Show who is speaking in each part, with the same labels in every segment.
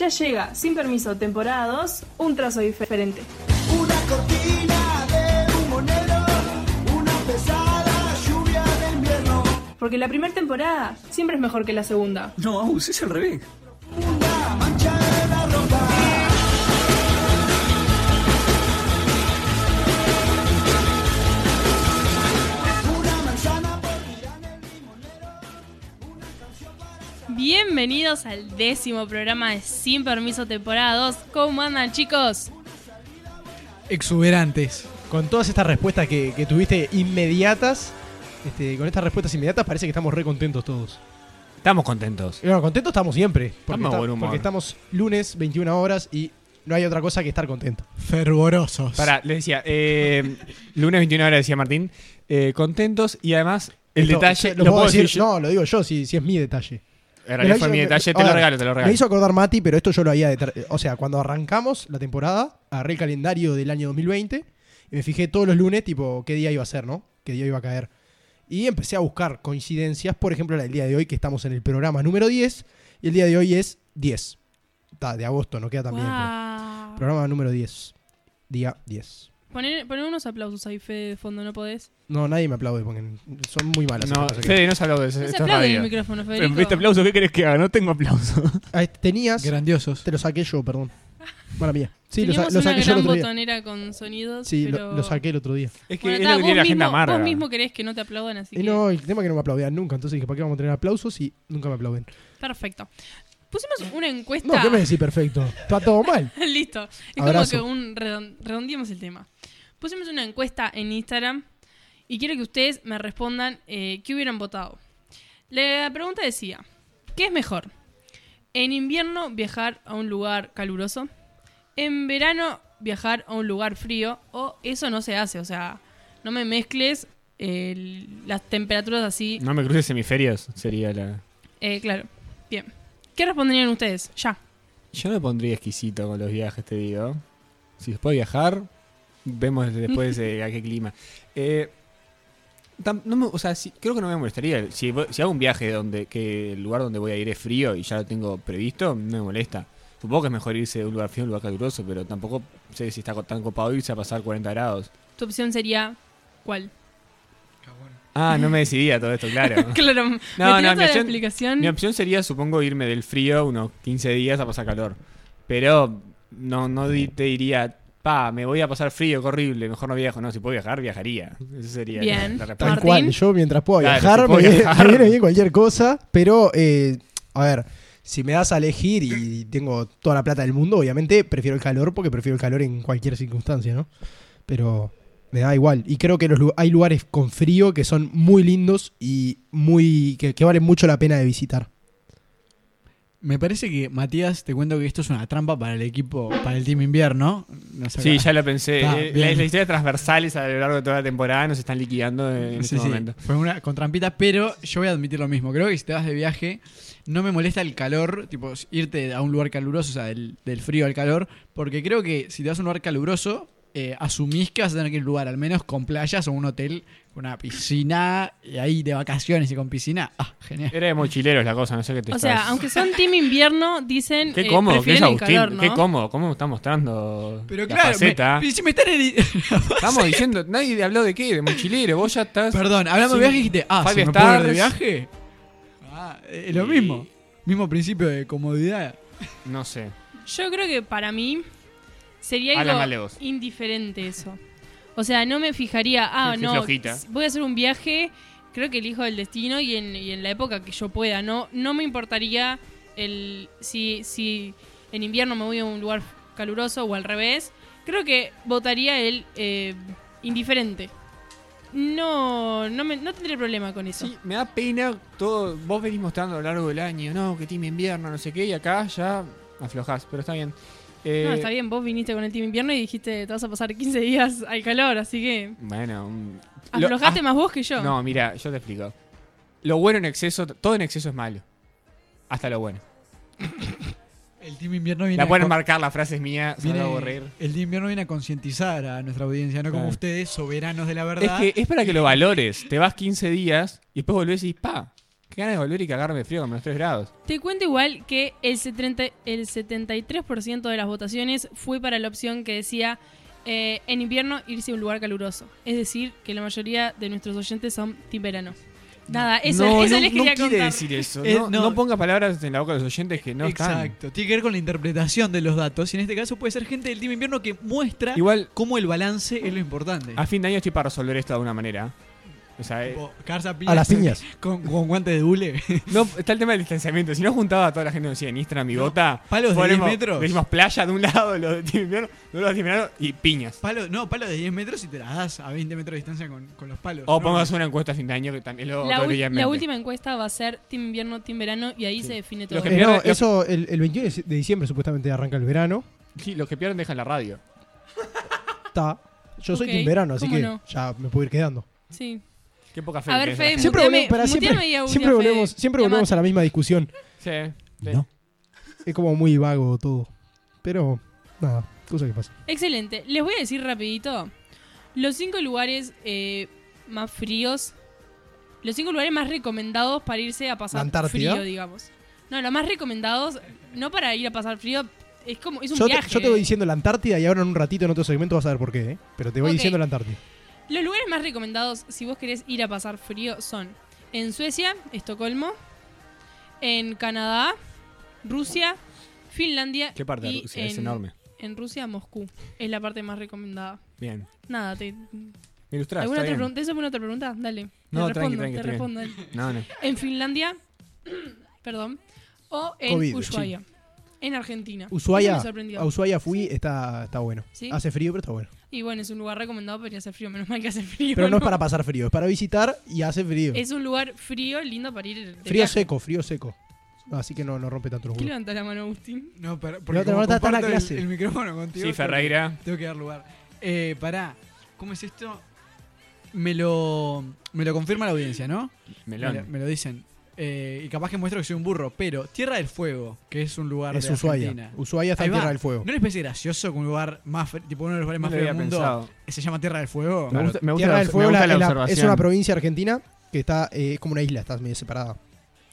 Speaker 1: Ya llega, sin permiso, temporada 2, un trazo diferente.
Speaker 2: Una cortina de humo negro, una pesada lluvia de invierno,
Speaker 1: Porque la primera temporada siempre es mejor que la segunda.
Speaker 3: No, Aus, es al revés.
Speaker 4: Bienvenidos al décimo programa de Sin Permiso temporada 2. ¿Cómo andan chicos?
Speaker 5: exuberantes. Con todas estas respuestas que, que tuviste inmediatas, este, con estas respuestas inmediatas parece que estamos re contentos todos.
Speaker 3: Estamos contentos.
Speaker 5: Y bueno, contentos estamos siempre. Porque,
Speaker 3: Estamos humor.
Speaker 5: porque estamos lunes, 21 horas y no hay otra cosa que estar contento.
Speaker 6: Fervorosos.
Speaker 3: Pará, les decía, eh, lunes 21 horas decía Martín, eh, contentos y además el
Speaker 5: Esto,
Speaker 3: detalle,
Speaker 5: lo,
Speaker 3: lo,
Speaker 5: puedo decir,
Speaker 3: yo.
Speaker 5: No, lo digo yo, si, si es mi detalle.
Speaker 3: En realidad
Speaker 5: Me
Speaker 3: fue mi
Speaker 5: hizo-
Speaker 3: detalle, te lo regalo, te lo
Speaker 5: Me
Speaker 3: regalo.
Speaker 5: hizo acordar Mati, pero esto yo lo había... O sea, cuando arrancamos la temporada, agarré el calendario del año 2020 y me fijé todos los lunes, tipo, qué día iba a ser, ¿no? Qué día iba a caer. Y empecé a buscar coincidencias, por ejemplo, del día de hoy, que estamos en el programa número 10, y el día de hoy es 10. Está, de agosto, no queda tan bien. pero-. Programa número 10. Día 10.
Speaker 4: Poné, poné unos aplausos ahí, Fede, de fondo, ¿no podés?
Speaker 5: No, nadie me aplaude porque son muy malas.
Speaker 3: No,
Speaker 5: estas cosas que-
Speaker 3: Fede, no se habló de eso.
Speaker 4: No se
Speaker 3: esto es
Speaker 4: aplaude en el
Speaker 3: radio.
Speaker 4: micrófono,
Speaker 3: Pero,
Speaker 4: Federico.
Speaker 3: ¿Viste aplauso? ¿Qué querés que haga? No tengo aplauso.
Speaker 5: Ah, tenías...
Speaker 6: Grandiosos.
Speaker 5: Te lo saqué yo, perdón. Mala mía. Sí, lo, sa-
Speaker 4: Teníamos
Speaker 5: lo
Speaker 4: una
Speaker 5: saqué yo el
Speaker 4: gran
Speaker 5: otro día.
Speaker 4: botonera con sonidos,
Speaker 5: Sí, lo-
Speaker 4: pero...
Speaker 5: lo, saqué el otro día.
Speaker 3: Es que
Speaker 4: Bueno,
Speaker 3: es
Speaker 4: está,
Speaker 3: lo que
Speaker 4: vos,
Speaker 3: tiene la agenda
Speaker 4: mismo,
Speaker 3: amarga.
Speaker 4: vos mismo querés que no te aplaudan, así
Speaker 5: Y
Speaker 4: que...
Speaker 5: no, el tema es que no me aplaudían nunca, entonces dije, ¿para qué vamos a tener aplausos y nunca me aplauden?
Speaker 4: Perfecto. Pusimos una encuesta...
Speaker 5: No, ¿qué me decís perfecto? Está todo mal.
Speaker 4: Listo. Es
Speaker 5: Abrazo.
Speaker 4: como que un redon- redondeemos el tema. Pusimos una encuesta en Instagram y quiero que ustedes me respondan eh, qué hubieran votado. La pregunta decía, ¿qué es mejor? ¿En invierno viajar a un lugar caluroso? ¿En verano viajar a un lugar frío? ¿O eso no se hace? O sea, no me mezcles eh, las temperaturas así.
Speaker 3: No me cruces hemisferios, sería la...
Speaker 4: Eh, claro. Bien. ¿Qué responderían ustedes? Ya.
Speaker 3: Yo me pondría exquisito con los viajes, te digo. Si después viajar, vemos después eh, a qué clima. Eh, tam- no me- o sea, sí, creo que no me molestaría. Si, si hago un viaje donde que el lugar donde voy a ir es frío y ya lo tengo previsto, no me molesta. Supongo que es mejor irse de un lugar frío a un lugar caluroso, pero tampoco sé si está tan copado irse a pasar 40 grados.
Speaker 4: Tu opción sería ¿cuál?
Speaker 3: Ah, no me decidía todo esto, claro.
Speaker 4: Claro, me
Speaker 3: No,
Speaker 4: tiró
Speaker 3: no, mi opción-
Speaker 4: explicación.
Speaker 3: Mi opción sería, supongo, irme del frío unos 15 días a pasar calor. Pero no, no te diría, pa, me voy a pasar frío, qué horrible, mejor no viajo. No, si puedo viajar, viajaría. Esa sería
Speaker 4: Bien.
Speaker 3: la, la
Speaker 5: Tal
Speaker 3: respuesta.
Speaker 4: Martín.
Speaker 5: cual. Yo mientras pueda
Speaker 3: Claro,
Speaker 5: viajar,
Speaker 3: si
Speaker 5: me, viene-
Speaker 3: viajar.
Speaker 5: me viene bien cualquier cosa. Pero, eh, a ver, si me das a elegir y tengo toda la plata del mundo, obviamente prefiero el calor porque prefiero el calor en cualquier circunstancia, ¿no? Pero me da igual. Y creo que los, hay lugares con frío que son muy lindos y muy que, que valen mucho la pena de visitar.
Speaker 6: Me parece que, Matías, te cuento que esto es una trampa para el equipo, para el Team Invierno. Nos
Speaker 3: Sí,
Speaker 6: acaba-
Speaker 3: ya lo pensé.
Speaker 6: Ah,
Speaker 3: Eh, las, las historias transversales a lo largo de toda la temporada nos están liquidando en
Speaker 6: Sí,
Speaker 3: este
Speaker 6: sí,
Speaker 3: momento.
Speaker 6: fue una con trampita, pero yo voy a admitir lo mismo. Creo que si te vas de viaje, no me molesta el calor, tipo irte a un lugar caluroso, o sea, del, del frío al calor, porque creo que si te vas a un lugar caluroso, eh, asumís que vas a tener que ir a un lugar al menos con playas o un hotel con una piscina, y ahí de vacaciones y con piscina. Ah, genial.
Speaker 3: Era de mochileros la cosa, no sé qué te
Speaker 4: o
Speaker 3: estás-
Speaker 4: sea, aunque son team invierno, dicen
Speaker 3: Qué
Speaker 4: eh,
Speaker 3: cómodo que es Agustín.
Speaker 4: calor, ¿no?
Speaker 3: Qué cómodo, cómo me está mostrando
Speaker 6: Pero
Speaker 3: la
Speaker 6: claro,
Speaker 3: faceta.
Speaker 6: me- si me están edi-
Speaker 3: Estamos diciendo, nadie habló de qué, de mochilero, vos ya estás...
Speaker 6: Perdón, hablamos
Speaker 3: Sí.
Speaker 6: de viaje y dijiste, ah, ¿se me puedo ir de viaje? Ah, es lo
Speaker 3: Y-
Speaker 6: mismo. Mismo principio de comodidad.
Speaker 3: No sé.
Speaker 4: Yo creo que para mí sería algo
Speaker 3: mal de vos.
Speaker 4: indiferente eso. O sea, no me fijaría, ah, no,
Speaker 3: flojita.
Speaker 4: voy a hacer un viaje, creo que elijo el destino y en, y en la época que yo pueda. No, no me importaría el si, si en invierno me voy a un lugar caluroso o al revés. Creo que votaría el eh, indiferente. No, no, me, no tendré problema con eso.
Speaker 3: Sí, me da pena todo. Vos venís mostrando a lo largo del año, no, que team invierno, no sé qué, y acá ya aflojás, pero está bien. Eh,
Speaker 4: No, está bien, vos viniste con el team invierno y dijiste te vas a pasar 15 días al calor, así que
Speaker 3: Bueno, un- lo-
Speaker 4: aflojaste
Speaker 3: ah,
Speaker 4: más vos que yo.
Speaker 3: No, mira, yo te explico. Lo bueno en exceso, todo en exceso es malo. Hasta lo bueno.
Speaker 6: El Team Invierno viene
Speaker 3: La
Speaker 6: a
Speaker 3: pueden
Speaker 6: con-
Speaker 3: marcar, la frase es mía, se
Speaker 6: viene-
Speaker 3: va a aburrir.
Speaker 6: El Team Invierno viene a concientizar a nuestra audiencia, no como
Speaker 3: Claro.
Speaker 6: ustedes, soberanos de la
Speaker 3: Es
Speaker 6: verdad.
Speaker 3: que es para que lo valores. Te vas 15 días y después volvés y dices, pa, qué Qué ganas de volver y cagarme frío con menos 3 grados.
Speaker 4: Te cuento igual que el, 70 el 73% de las votaciones fue para la opción que decía eh, en invierno irse a un lugar caluroso. Es decir, que la mayoría de nuestros oyentes son team verano. Nada, eso,
Speaker 3: no,
Speaker 4: eso
Speaker 3: no,
Speaker 4: les
Speaker 3: no
Speaker 4: quería
Speaker 3: quiere
Speaker 4: contar.
Speaker 3: decir eso.
Speaker 6: Eh,
Speaker 3: no,
Speaker 6: no.
Speaker 3: no ponga palabras en la boca de los oyentes que no están.
Speaker 6: Exacto. Tiene que ver con la interpretación de los datos. Y en este caso puede ser gente del Team Invierno que muestra
Speaker 3: Igual,
Speaker 6: cómo el balance es lo importante.
Speaker 3: a fin de año estoy para resolver esto de alguna manera. O sea, eh,
Speaker 6: Tipo, a,
Speaker 5: A las piñas.
Speaker 6: Con, con guantes de hule.
Speaker 3: no, está el tema del distanciamiento. Si no juntaba a toda la gente que nos sigue en Instagram
Speaker 6: No,
Speaker 3: vota,
Speaker 6: palos de
Speaker 3: ponemos-
Speaker 6: 10 metros.
Speaker 3: Decimos playa de un lado, los de Team Invierno, de los de y piñas.
Speaker 6: Palo, no, palo de 10 metros y te las das a 20 metros de distancia con, con los palos.
Speaker 3: O
Speaker 6: No,
Speaker 3: pongas una encuesta a fin de año que también lo
Speaker 4: La, la última encuesta va a ser team invierno, team verano y ahí se define todo.
Speaker 5: Eh, no, eso el, el 21 de diciembre supuestamente arranca el verano.
Speaker 3: Sí, los que pierden dejan la radio.
Speaker 5: Está. Yo soy team verano, así
Speaker 4: ¿cómo
Speaker 5: que
Speaker 4: no?
Speaker 5: ya me puedo ir quedando.
Speaker 4: Sí.
Speaker 3: Qué poca fe.
Speaker 4: A ver,
Speaker 3: la
Speaker 5: Siempre
Speaker 4: Muteame-
Speaker 5: volvemos,
Speaker 4: muteame
Speaker 5: siempre, siempre volvemos, siempre a la misma discusión.
Speaker 3: Sí, sí.
Speaker 5: No. Es como muy vago todo. Pero, nada, cosa que pasa.
Speaker 4: Excelente. Les voy a decir rapidito los cinco lugares eh, más fríos. Los cinco lugares más recomendados para irse a pasar frío, digamos. No, los más recomendados, no para ir a pasar frío, es como, es un
Speaker 5: Yo te,
Speaker 4: viaje.
Speaker 5: yo te voy diciendo la Antártida y ahora en un ratito en otro segmento vas a ver por qué, ¿eh? Pero te voy diciendo la Antártida.
Speaker 4: Los lugares más recomendados si vos querés ir a pasar frío son en Suecia, Estocolmo, en Canadá, Rusia, Finlandia
Speaker 3: ¿Qué parte de Rusia? Es
Speaker 4: en-
Speaker 3: enorme.
Speaker 4: En Rusia, Moscú. Es la parte más recomendada.
Speaker 3: Bien.
Speaker 4: Nada, te,
Speaker 3: Me ilustrás,
Speaker 4: ¿Alguna otra pregunta? ¿Eso fue una otra pregunta? Dale.
Speaker 3: No,
Speaker 4: te
Speaker 3: tranqui,
Speaker 4: respondo,
Speaker 3: tranqui,
Speaker 4: te respondo.
Speaker 3: No, no.
Speaker 4: En Finlandia, perdón, o en
Speaker 5: COVID,
Speaker 4: Ushuaia, en Argentina.
Speaker 5: Ushuaia, a Ushuaia fui, está, está bueno.
Speaker 4: ¿Sí?
Speaker 5: Hace frío, pero está bueno.
Speaker 4: Y bueno, es un lugar recomendado, podría hacer frío. Menos mal que hace frío.
Speaker 5: Pero no es para pasar frío, es para visitar y hace frío.
Speaker 4: Es un lugar frío, lindo para ir. de
Speaker 5: Frío
Speaker 4: viaje.
Speaker 5: seco, frío seco. Así que no, no rompe tanto los
Speaker 4: ¿Qué
Speaker 5: huevos.
Speaker 4: levanta la mano, Agustín?
Speaker 6: No, pero porque
Speaker 5: te
Speaker 6: como
Speaker 5: la
Speaker 6: comparto el-
Speaker 5: clase.
Speaker 6: El, micrófono contigo.
Speaker 3: Sí,
Speaker 6: tengo-
Speaker 3: Ferreira.
Speaker 6: Tengo que dar lugar. Eh, pará, ¿cómo es esto? Me lo, me lo confirma la audiencia, ¿no? Me lo,
Speaker 3: Melón.
Speaker 6: me lo dicen. Eh, y capaz que muestro que soy un burro, pero Tierra del Fuego, que es un lugar
Speaker 5: Es
Speaker 6: de
Speaker 5: Ushuaia.
Speaker 6: Argentina.
Speaker 5: Ushuaia está en. Tierra del Fuego.
Speaker 6: ¿No les parece gracioso que un lugar más, tipo uno de los lugares
Speaker 3: No
Speaker 6: más
Speaker 3: lo
Speaker 6: fríos del mundo
Speaker 3: pensado.
Speaker 6: se llama Tierra del Fuego?
Speaker 3: Me gusta, me gusta
Speaker 5: Tierra
Speaker 3: la,
Speaker 5: del
Speaker 3: me
Speaker 5: Fuego
Speaker 3: gusta
Speaker 5: la-
Speaker 3: la
Speaker 5: la-
Speaker 3: observación.
Speaker 5: es una provincia argentina que está eh, es como una isla, está medio separada.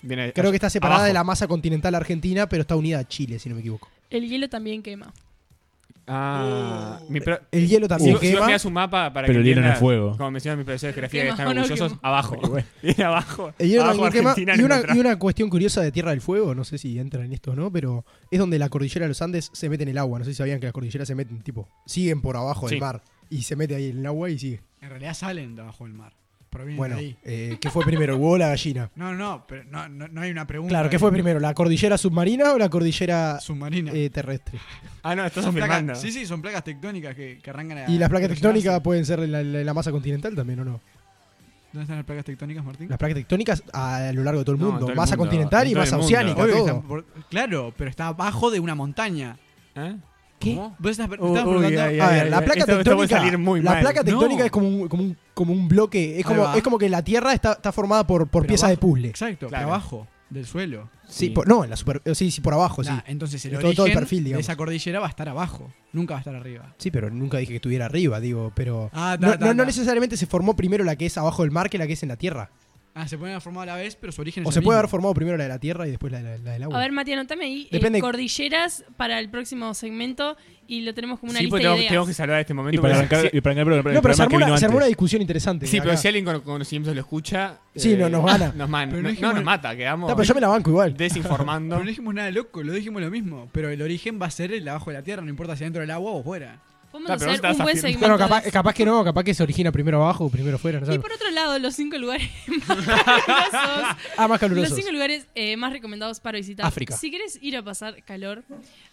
Speaker 3: Viene-
Speaker 5: Creo que está separada
Speaker 3: abajo.
Speaker 5: de la masa continental argentina, pero está unida a Chile, si no me equivoco.
Speaker 4: El hielo también quema.
Speaker 3: Ah, mi pro-
Speaker 5: El hielo
Speaker 3: si,
Speaker 5: también
Speaker 3: si vos
Speaker 5: quema.
Speaker 3: mirás un mapa para
Speaker 7: Pero
Speaker 3: que
Speaker 7: el hielo no es fuego.
Speaker 3: Como mencionan mis profesores de geografía que
Speaker 4: Quema
Speaker 3: están
Speaker 4: no
Speaker 3: orgullosos,
Speaker 4: quema.
Speaker 3: abajo. Viene abajo.
Speaker 5: El hielo
Speaker 3: abajo
Speaker 5: también quema.
Speaker 3: Argentina
Speaker 5: Y una, y una cuestión curiosa de Tierra del Fuego, no sé si entra en esto o no, pero es donde la cordillera de los Andes se mete en el agua. No sé si sabían que las cordilleras se meten, tipo, siguen por abajo
Speaker 3: Sí.
Speaker 5: del mar. Y se mete ahí en el agua y sigue.
Speaker 6: En realidad salen de abajo del mar. Provienen
Speaker 5: Bueno,
Speaker 6: de ahí.
Speaker 5: eh, ¿qué fue primero, el huevo o la gallina?
Speaker 6: No, no, no, pero no, no, no hay una pregunta.
Speaker 5: Claro, ¿qué fue primero? ¿La cordillera submarina o la cordillera
Speaker 6: Submarina.
Speaker 5: eh, terrestre?
Speaker 3: Ah, no, estás
Speaker 6: Son placas-
Speaker 3: afirmando.
Speaker 6: sí, sí, son placas tectónicas que, que arrancan a.
Speaker 5: ¿Y las placas tectónicas pueden ser la, la- la masa continental también o no?
Speaker 6: ¿Dónde están las placas tectónicas, Martín?
Speaker 5: Las placas tectónicas a lo largo de todo el
Speaker 3: No,
Speaker 5: mundo.
Speaker 3: todo el
Speaker 5: masa
Speaker 3: mundo,
Speaker 5: continental
Speaker 3: en
Speaker 5: y masa oceánica, todo.
Speaker 6: por- claro, pero está abajo de una montaña.
Speaker 3: ¿Eh?
Speaker 5: ¿Qué?
Speaker 3: ¿Cómo?
Speaker 6: Vos estás,
Speaker 3: Uy,
Speaker 6: estás
Speaker 3: uy,
Speaker 6: preguntando-
Speaker 3: ay,
Speaker 5: A
Speaker 3: ay,
Speaker 5: ver, la
Speaker 3: ay,
Speaker 5: placa
Speaker 3: esto- esto puede
Speaker 5: tectónica,
Speaker 3: salir muy
Speaker 5: la
Speaker 3: mal.
Speaker 5: placa tectónica
Speaker 6: No.
Speaker 5: es como un, como un, como un bloque, es como,
Speaker 6: va.
Speaker 5: es como que la Tierra está, está formada por, por
Speaker 6: Pero
Speaker 5: piezas de
Speaker 6: abajo.
Speaker 5: puzzle.
Speaker 6: Exacto,
Speaker 3: Claro.
Speaker 6: abajo del suelo.
Speaker 5: Sí,
Speaker 3: Sí.
Speaker 5: por- no, en la super, eh, sí, sí, por abajo, sí.
Speaker 6: Nah, entonces el
Speaker 5: todo-
Speaker 6: origen
Speaker 5: todo el perfil,
Speaker 6: de
Speaker 5: digamos.
Speaker 6: esa cordillera va a estar abajo, nunca va a estar arriba.
Speaker 5: Sí, pero nunca dije que estuviera arriba, digo, pero
Speaker 6: Ah, ta,
Speaker 5: no,
Speaker 6: ta,
Speaker 5: no- no
Speaker 6: ta.
Speaker 5: necesariamente se formó primero la que es abajo del mar que la que es en la Tierra.
Speaker 6: Ah, se pueden haber formado a la vez, pero su origen
Speaker 5: O
Speaker 6: es
Speaker 5: se
Speaker 6: el
Speaker 5: puede
Speaker 6: mismo.
Speaker 5: haber formado primero la de la Tierra y después la, la- la del agua.
Speaker 4: A ver, Mati, anotame ahí eh,
Speaker 5: Depende-
Speaker 4: cordilleras para el próximo segmento y lo tenemos como una
Speaker 3: Sí,
Speaker 4: lista
Speaker 3: porque
Speaker 4: de
Speaker 3: tenemos,
Speaker 4: ideas.
Speaker 3: tenemos que salvar este momento.
Speaker 7: Y para
Speaker 3: porque
Speaker 7: arrancar,
Speaker 3: si-
Speaker 7: y para arrancar el programa,
Speaker 5: no, pero se
Speaker 7: programa
Speaker 5: armó,
Speaker 7: que vino
Speaker 5: una, se armó una
Speaker 7: antes.
Speaker 5: discusión interesante.
Speaker 3: Sí,
Speaker 5: acá.
Speaker 3: pero si alguien con conocimientos lo escucha.
Speaker 5: Sí, no, nos gana.
Speaker 3: Nos, man-
Speaker 6: Pero no
Speaker 3: no,
Speaker 6: dijimos-
Speaker 3: nos mata, quedamos
Speaker 5: Está, pero yo me la banco igual.
Speaker 3: desinformando.
Speaker 6: Pero no dijimos nada loco, lo dijimos lo mismo. Pero el origen va a ser el abajo de la tierra, no importa si dentro del agua o fuera.
Speaker 4: Podemos
Speaker 3: pero
Speaker 4: hacer un buen
Speaker 3: afirmando.
Speaker 4: segmento.
Speaker 5: Capaz, que no, capaz que se origina primero abajo o primero fuera. No
Speaker 4: Y
Speaker 5: sabemos.
Speaker 4: por otro lado, los cinco lugares más calurosos.
Speaker 5: Ah, más
Speaker 4: Los
Speaker 5: calurosos.
Speaker 4: cinco lugares eh, más recomendados para visitar.
Speaker 5: África.
Speaker 4: Si quieres ir a pasar calor,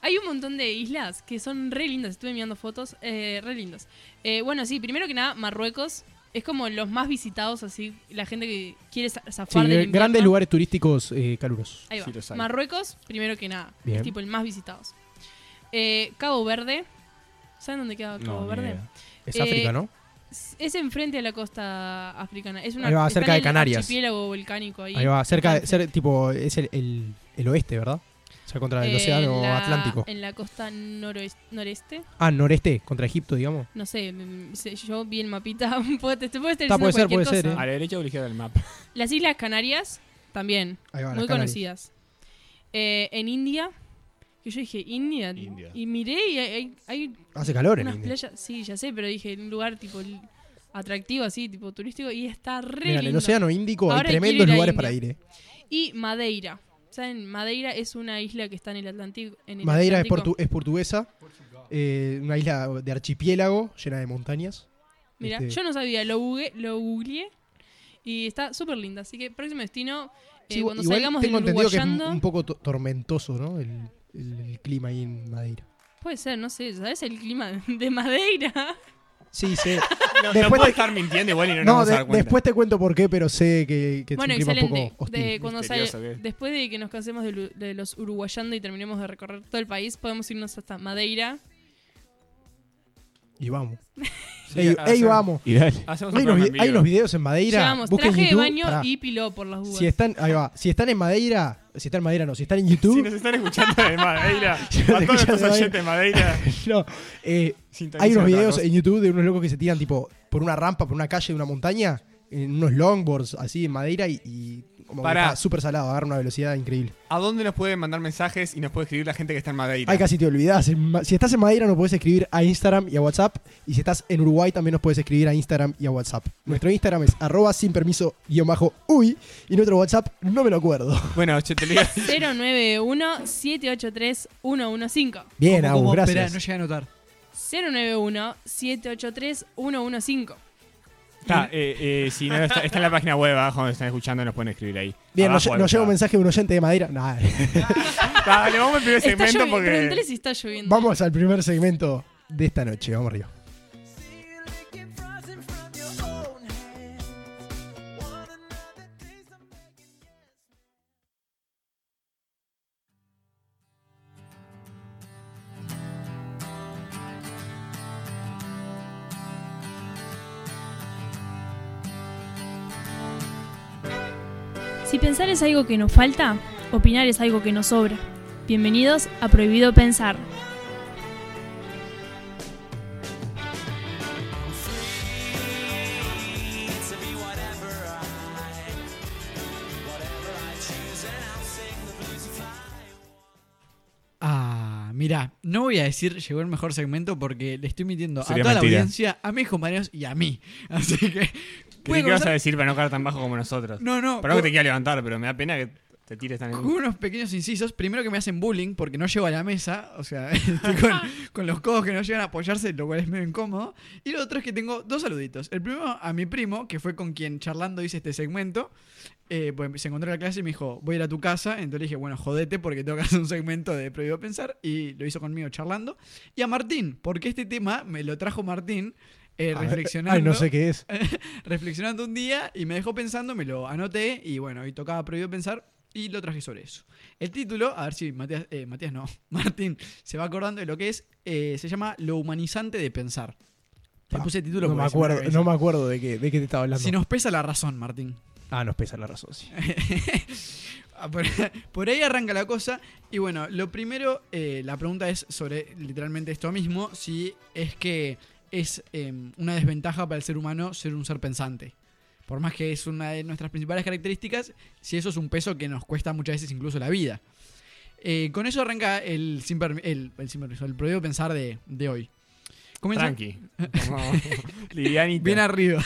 Speaker 4: hay un montón de islas que son re lindas. Estuve mirando fotos, eh, re lindas. Eh, bueno, sí, primero que nada, Marruecos. Es como los más visitados, así, la gente que quiere za-
Speaker 5: Sí,
Speaker 4: zafar del invierno.
Speaker 5: grandes lugares turísticos eh, calurosos.
Speaker 4: Ahí va.
Speaker 3: Sí, los hay.
Speaker 4: Marruecos, primero que nada.
Speaker 5: Bien.
Speaker 4: Es tipo el más visitados. Eh, Cabo Verde. ¿Saben dónde queda Cabo
Speaker 7: No,
Speaker 4: Verde?
Speaker 5: Es
Speaker 4: Eh,
Speaker 5: África, ¿no?
Speaker 4: Es- enfrente a la costa africana. Es una,
Speaker 5: Ahí va,
Speaker 4: está
Speaker 5: cerca
Speaker 4: en
Speaker 5: de
Speaker 4: el
Speaker 5: Canarias.
Speaker 4: archipiélago volcánico ahí.
Speaker 5: Ahí va, cerca de, ser, tipo, es el, el, el oeste, ¿verdad? O sea, contra el
Speaker 4: Eh,
Speaker 5: océano
Speaker 4: en la-
Speaker 5: Atlántico.
Speaker 4: En la costa noroes- noreste.
Speaker 5: Ah, noreste, contra Egipto, digamos.
Speaker 4: No sé, yo vi el mapita. te, te puedo estar
Speaker 5: puede ser,
Speaker 4: cualquier
Speaker 5: puede ser,
Speaker 4: cosa.
Speaker 3: A la derecha o a la izquierda del mapa.
Speaker 4: Las Islas Canarias, también,
Speaker 5: Ahí va,
Speaker 4: muy
Speaker 5: Canarias.
Speaker 4: conocidas. Eh, en India, que yo dije, India,
Speaker 3: India.
Speaker 4: y miré y hay, hay
Speaker 5: Hace calor en
Speaker 4: unas
Speaker 5: India.
Speaker 4: playas, sí, ya sé, pero dije, en un lugar tipo atractivo así, tipo turístico, y está re
Speaker 5: Mira, en el. Océano Índico
Speaker 4: Ahora
Speaker 5: hay tremendos lugares
Speaker 4: India.
Speaker 5: para ir, eh.
Speaker 4: Y Madeira. ¿Saben? Madeira es una isla que está en el Atlántico. En el
Speaker 5: Madeira es, portu- es portuguesa, eh, una isla de archipiélago llena de montañas.
Speaker 4: Mira,
Speaker 5: Este-
Speaker 4: yo no sabía, lo, google- lo googleé y está súper linda. Así que próximo destino, eh,
Speaker 5: Sí,
Speaker 4: cuando
Speaker 5: igual
Speaker 4: salgamos
Speaker 5: tengo
Speaker 4: del
Speaker 5: entendido que es
Speaker 4: Uruguayando,
Speaker 5: un poco to- tormentoso, ¿no? El, el- el clima ahí en Madeira.
Speaker 4: puede ser, no sé, ¿sabes el clima de Madeira?
Speaker 5: Sí, sé.
Speaker 3: No,
Speaker 5: Después
Speaker 3: no puedo
Speaker 5: te-
Speaker 3: estar mintiendo igual y no, nos
Speaker 5: No,
Speaker 3: vamos a
Speaker 5: de-
Speaker 3: dar cuenta.
Speaker 5: después te cuento por qué, pero sé que, que
Speaker 4: bueno,
Speaker 5: es un clima un
Speaker 4: excelente.
Speaker 5: poco hostil.
Speaker 4: De cuando sale-
Speaker 3: Misterioso, ¿qué?
Speaker 4: después de que nos cansemos de, de los Uruguayando y terminemos de recorrer todo el país, podemos irnos hasta Madeira.
Speaker 5: Y vamos.
Speaker 3: Sí,
Speaker 5: ey,
Speaker 3: hacemos-
Speaker 5: ey, vamos.
Speaker 6: Y dale.
Speaker 3: Hacemos un
Speaker 5: Hay unos,
Speaker 3: programa
Speaker 5: vi-
Speaker 3: en
Speaker 5: hay
Speaker 3: vivo.
Speaker 5: unos videos en Madeira.
Speaker 4: Llevamos
Speaker 5: busquen
Speaker 4: traje de
Speaker 5: YouTube,
Speaker 4: baño
Speaker 5: pará.
Speaker 4: y piló por las uvas.
Speaker 5: Si están, ahí va. Si están en Madeira, si están en Madeira no, si están en YouTube,
Speaker 3: Si nos están escuchando de Madeira, a todos
Speaker 5: escuchan
Speaker 3: nuestros
Speaker 5: de
Speaker 3: oyentes de Madeira,
Speaker 5: no, eh, hay unos videos en YouTube de unos locos que se tiran tipo por una rampa, por una calle de una montaña, en unos longboards así en Madeira y, y como que
Speaker 3: Pará.
Speaker 5: está súper salado, agarra una velocidad increíble.
Speaker 3: ¿A dónde nos pueden mandar mensajes y nos puede escribir la gente que está en Madeira?
Speaker 5: Ay, casi te olvidás. en Ma- Si estás en Madeira nos puedes escribir a Instagram y a WhatsApp. Y si estás en Uruguay también nos puedes escribir a Instagram y a WhatsApp. Nuestro Instagram es arroba sin permiso guion bajo uy. Y nuestro WhatsApp no me lo acuerdo.
Speaker 3: Bueno, che, te lo digo.
Speaker 4: 091-783-115.
Speaker 5: Bien,
Speaker 6: ¿Cómo,
Speaker 5: Abu,
Speaker 6: cómo?
Speaker 5: gracias.
Speaker 6: Esperá, no llegué a anotar.
Speaker 4: 091-783-115.
Speaker 3: Está, eh, eh, si no, está, está en la página web abajo donde están escuchando, nos pueden escribir ahí.
Speaker 5: Bien, nos,
Speaker 3: Abajo
Speaker 5: nos llega un mensaje de un oyente de Madera. Nah,
Speaker 3: Dale, vamos al primer segmento porque.
Speaker 4: Pregúntale si está lloviendo.
Speaker 5: vamos al primer segmento de esta noche. Vamos arriba.
Speaker 1: Pensar es algo que nos falta, opinar es algo que nos sobra. Bienvenidos a Prohibido Pensar.
Speaker 6: Ah, mira, no voy a decir llegó el mejor segmento porque le estoy mintiendo
Speaker 3: Sería
Speaker 6: a toda
Speaker 3: mentira.
Speaker 6: la audiencia, a mis compañeros y a mí. Así que.
Speaker 3: ¿Qué,
Speaker 6: puede
Speaker 3: qué vas a decir para no caer tan bajo como nosotros?
Speaker 6: No, no.
Speaker 3: Para que te quiera levantar, pero me da pena que te tires tan
Speaker 6: con unos pequeños incisos. Primero que me hacen bullying porque no llego a la mesa. O sea, estoy con, con los codos que no llegan a apoyarse, lo cual es medio incómodo. Y lo otro es que tengo dos saluditos. El primero a mi primo, que fue con quien charlando hice este segmento. Eh, pues se encontró en la clase y me dijo, voy a ir a tu casa. Entonces le dije, bueno, jodete porque tengo que hacer un segmento de Prohibido Pensar. Y lo hizo conmigo charlando. Y a Martín, porque este tema me lo trajo Martín. Eh, reflexionando
Speaker 5: Ay, no sé qué es.
Speaker 6: reflexionando un día y me dejó pensando, me lo anoté y bueno, hoy tocaba prohibido pensar y lo traje sobre eso. El título, a ver si Matías, eh, Matías no, Martín se va acordando de lo que es, eh, se llama Lo humanizante de pensar. Le
Speaker 5: Ah,
Speaker 6: puse el título
Speaker 5: No me acuerdo, no me acuerdo de qué, de qué te estaba hablando.
Speaker 6: Si nos pesa la razón, Martín.
Speaker 5: Ah, nos pesa la razón, sí.
Speaker 6: Ah, por, por ahí arranca la cosa. Y bueno, lo primero, eh, la pregunta es sobre literalmente esto mismo, si es que es eh, una desventaja para el ser humano ser un ser pensante. Por más que es una de nuestras principales características, si eso es un peso que nos cuesta muchas veces incluso la vida. Eh, con eso arranca el, sin el, el, sin permiso, el prohibido pensar de, de hoy. Comienza
Speaker 3: Tranqui. Livianito.
Speaker 6: bien arriba.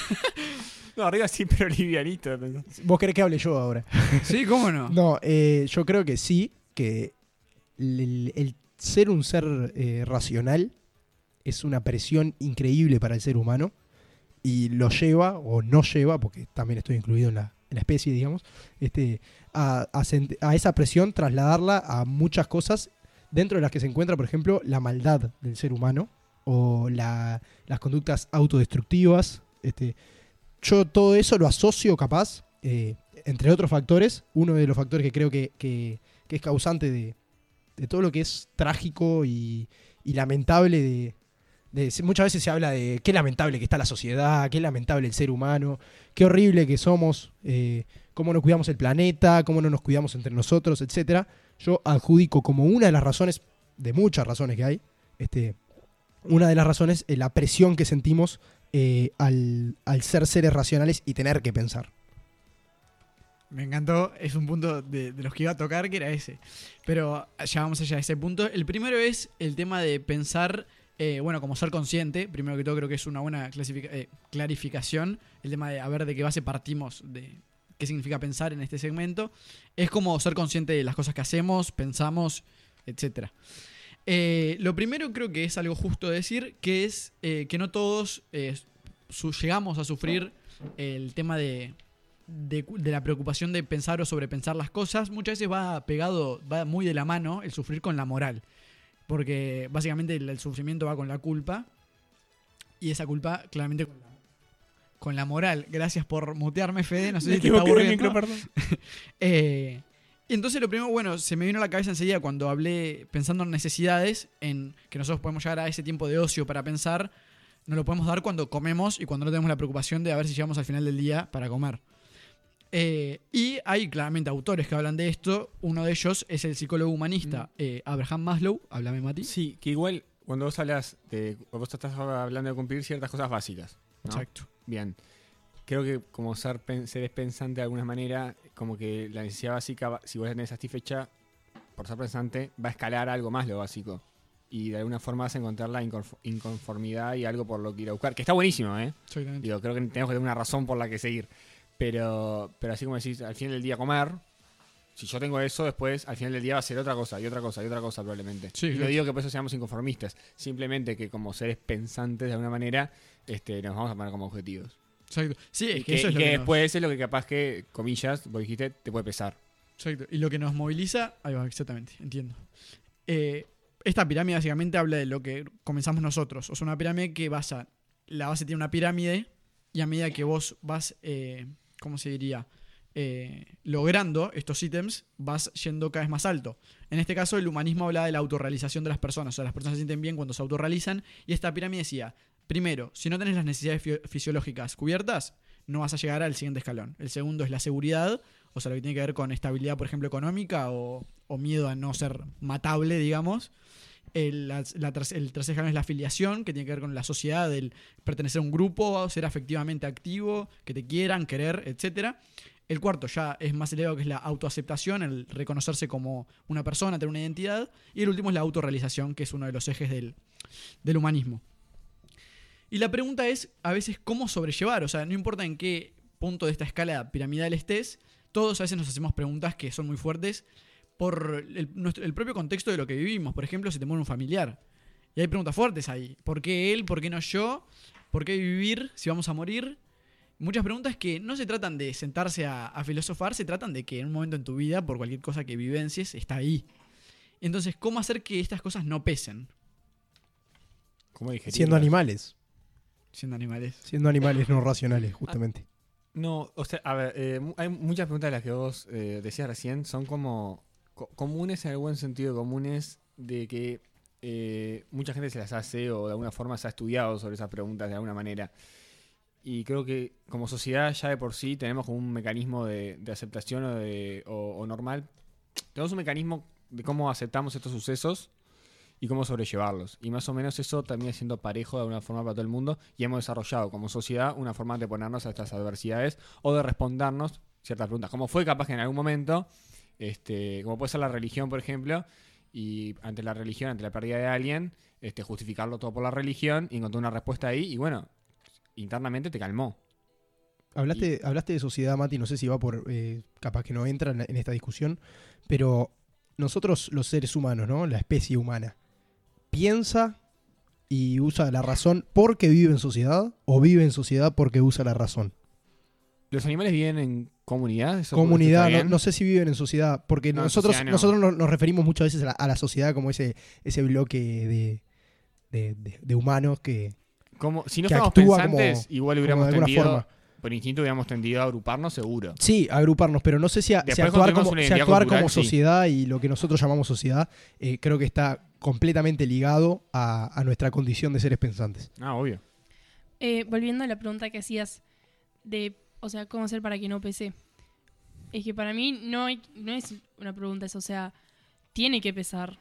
Speaker 3: No, arriba sí, pero livianito.
Speaker 5: ¿Vos querés que hable yo ahora?
Speaker 6: ¿Sí? ¿Cómo no?
Speaker 5: No, eh, yo creo que sí, que el, el ser un ser eh, racional es una presión increíble para el ser humano y lo lleva o no lleva, porque también estoy incluido en la, especie, digamos, este, a, esa presión trasladarla a muchas cosas dentro de las que se encuentra, por ejemplo, la maldad del ser humano o la- las conductas autodestructivas. Este, yo todo eso lo asocio capaz, eh, entre otros factores, uno de los factores que creo que, que- que es causante de, de todo lo que es trágico y, y lamentable de, Muchas veces se habla de qué lamentable que está la sociedad, qué lamentable el ser humano, qué horrible que somos, eh, cómo no cuidamos el planeta, cómo no nos cuidamos entre nosotros, etcétera. Yo adjudico como una de las razones, de muchas razones que hay, este, una de las razones es la presión que sentimos eh, al, al ser seres racionales y tener que pensar.
Speaker 6: Me encantó, es un punto de, de los que iba a tocar que era ese. Pero ya vamos allá de ese punto. El primero es el tema de pensar, eh, bueno, como ser consciente. Primero que todo creo que es una buena eh, clarificación. El tema de a ver de qué base partimos, de qué significa pensar en este segmento. Es como ser consciente de las cosas que hacemos, pensamos, etcétera. Eh, lo primero creo que es algo justo decir, que es que no todos llegamos a sufrir el tema de, de, de la preocupación de pensar o sobrepensar las cosas. Muchas veces va pegado, va muy de la mano el sufrir con la moral. Porque básicamente el, el sufrimiento va con la culpa. Y esa culpa claramente con la, con la moral. Gracias por mutearme, Fede. No sé si te está aburriendo. Eh, y entonces lo primero, bueno, se me vino a la cabeza enseguida cuando hablé pensando en necesidades, en que nosotros podemos llegar a ese tiempo de ocio para pensar, nos lo podemos dar cuando comemos y cuando no tenemos la preocupación de a ver si llegamos al final del día para comer. Eh, y hay claramente autores que hablan de esto. Uno de ellos es el psicólogo humanista eh, Abraham Maslow. Háblame, Mati.
Speaker 3: Sí, que igual cuando vos hablas de. Vos estás hablando de cumplir ciertas cosas básicas. ¿no?
Speaker 6: Exacto.
Speaker 3: Bien. Creo que como ser seres pensante de alguna manera, como que la necesidad básica, si vos la tenés satisfecha por ser pensante, va a escalar algo más lo básico. Y de alguna forma vas a encontrar la inconf- inconformidad y algo por lo que ir a buscar. Que está buenísimo, ¿eh? Digo, creo que tenemos que tener una razón por la que seguir. Pero, pero así como decís, al final del día comer, si yo tengo eso, después al final del día va a ser otra cosa, y otra cosa, y otra cosa probablemente.
Speaker 6: Sí,
Speaker 3: y no digo que por eso seamos inconformistas, simplemente que como seres pensantes de alguna manera, este, nos vamos a poner como objetivos.
Speaker 6: Exacto. Sí, es
Speaker 3: y
Speaker 6: que,
Speaker 3: que,
Speaker 6: eso es lo
Speaker 3: que
Speaker 6: que nos-
Speaker 3: después es lo que capaz que, comillas, vos dijiste, te puede pesar.
Speaker 6: Exacto. Y lo que nos moviliza, ahí va, exactamente, entiendo. Eh, esta pirámide básicamente habla de lo que comenzamos nosotros. O sea, una pirámide que basa, la base tiene una pirámide y a medida que vos vas, eh, ¿cómo se diría? Eh, logrando estos ítems, vas yendo cada vez más alto. En este caso, el humanismo habla de la autorrealización de las personas. O sea, las personas se sienten bien cuando se autorrealizan. Y esta pirámide decía, primero, si no tenés las necesidades fisiológicas cubiertas, no vas a llegar al siguiente escalón. El segundo es la seguridad, o sea, lo que tiene que ver con estabilidad, por ejemplo, económica o miedo a no ser matable, digamos. El, la- el tercer escalón es la afiliación, que tiene que ver con la sociedad, el pertenecer a un grupo, ser afectivamente activo, que te quieran, querer, etcétera. El cuarto ya es más elevado, que es la autoaceptación, el reconocerse como una persona, tener una identidad. Y el último es la autorrealización, que es uno de los ejes del, del humanismo. Y la pregunta es, a veces, ¿cómo sobrellevar? O sea, no importa en qué punto de esta escala piramidal estés, todos a veces nos hacemos preguntas que son muy fuertes por el, nuestro- el propio contexto de lo que vivimos. Por ejemplo, si te muere un familiar. Y hay preguntas fuertes ahí. ¿Por qué él? ¿Por qué no yo? ¿Por qué vivir si vamos a morir? Muchas preguntas que no se tratan de sentarse a, a filosofar, se tratan de que en un momento en tu vida, por cualquier cosa que vivencies, está ahí. Entonces, ¿cómo hacer que estas cosas no pesen
Speaker 3: ¿Cómo digerirlas?
Speaker 5: Siendo animales.
Speaker 6: siendo animales?
Speaker 5: Siendo animales no racionales, justamente.
Speaker 3: No, o sea, a ver, eh, hay muchas preguntas de las que vos eh, decías recién, son como co- comunes en el buen sentido, comunes de que eh, mucha gente se las hace o de alguna forma se ha estudiado sobre esas preguntas de alguna manera. Y creo que como sociedad ya de por sí tenemos como un mecanismo de, de aceptación o, de, o, o normal. Tenemos un mecanismo de cómo aceptamos estos sucesos y cómo sobrellevarlos. Y más o menos eso también siendo parejo de alguna forma para todo el mundo y hemos desarrollado como sociedad una forma de ponernos a estas adversidades o de respondernos ciertas preguntas. Como fue capaz que en algún momento, este, como puede ser la religión, por ejemplo, y ante la religión, ante la pérdida de alguien, este, justificarlo todo por la religión y encontrar una respuesta ahí y bueno, internamente te calmó.
Speaker 5: Hablaste, hablaste de sociedad, Mati, no sé si va por. eh, capaz que no entra en, en esta discusión, pero nosotros, los seres humanos, ¿no? La especie humana, ¿piensa y usa la razón porque vive en sociedad o vive en sociedad porque usa la razón?
Speaker 3: ¿Los animales viven en comunidad? ¿Eso
Speaker 5: Comunidad, no, sé si viven en sociedad, porque
Speaker 3: No,
Speaker 5: nosotros,
Speaker 3: sociedad no.
Speaker 5: nosotros nos, nos referimos muchas veces a la, a la sociedad como ese, ese bloque de, de- de- de humanos que,
Speaker 3: Como, si no fuéramos pensantes,
Speaker 5: como-
Speaker 3: igual hubiéramos
Speaker 5: de alguna
Speaker 3: tendido,
Speaker 5: forma.
Speaker 3: por instinto hubiéramos tendido a agruparnos seguro.
Speaker 5: Sí, agruparnos, pero no sé si, a- si
Speaker 3: Después
Speaker 5: actuar, como,
Speaker 3: una
Speaker 5: si
Speaker 3: identidad
Speaker 5: actuar
Speaker 3: cultural,
Speaker 5: como
Speaker 3: sí.
Speaker 5: sociedad y lo que nosotros llamamos sociedad, eh, creo que está completamente ligado a, a nuestra condición de seres pensantes.
Speaker 3: Ah, obvio.
Speaker 4: Eh, volviendo a la pregunta que hacías de, o sea, cómo hacer para que no pese. Es que para mí no, hay- no es una pregunta eso, o sea, tiene que pesar.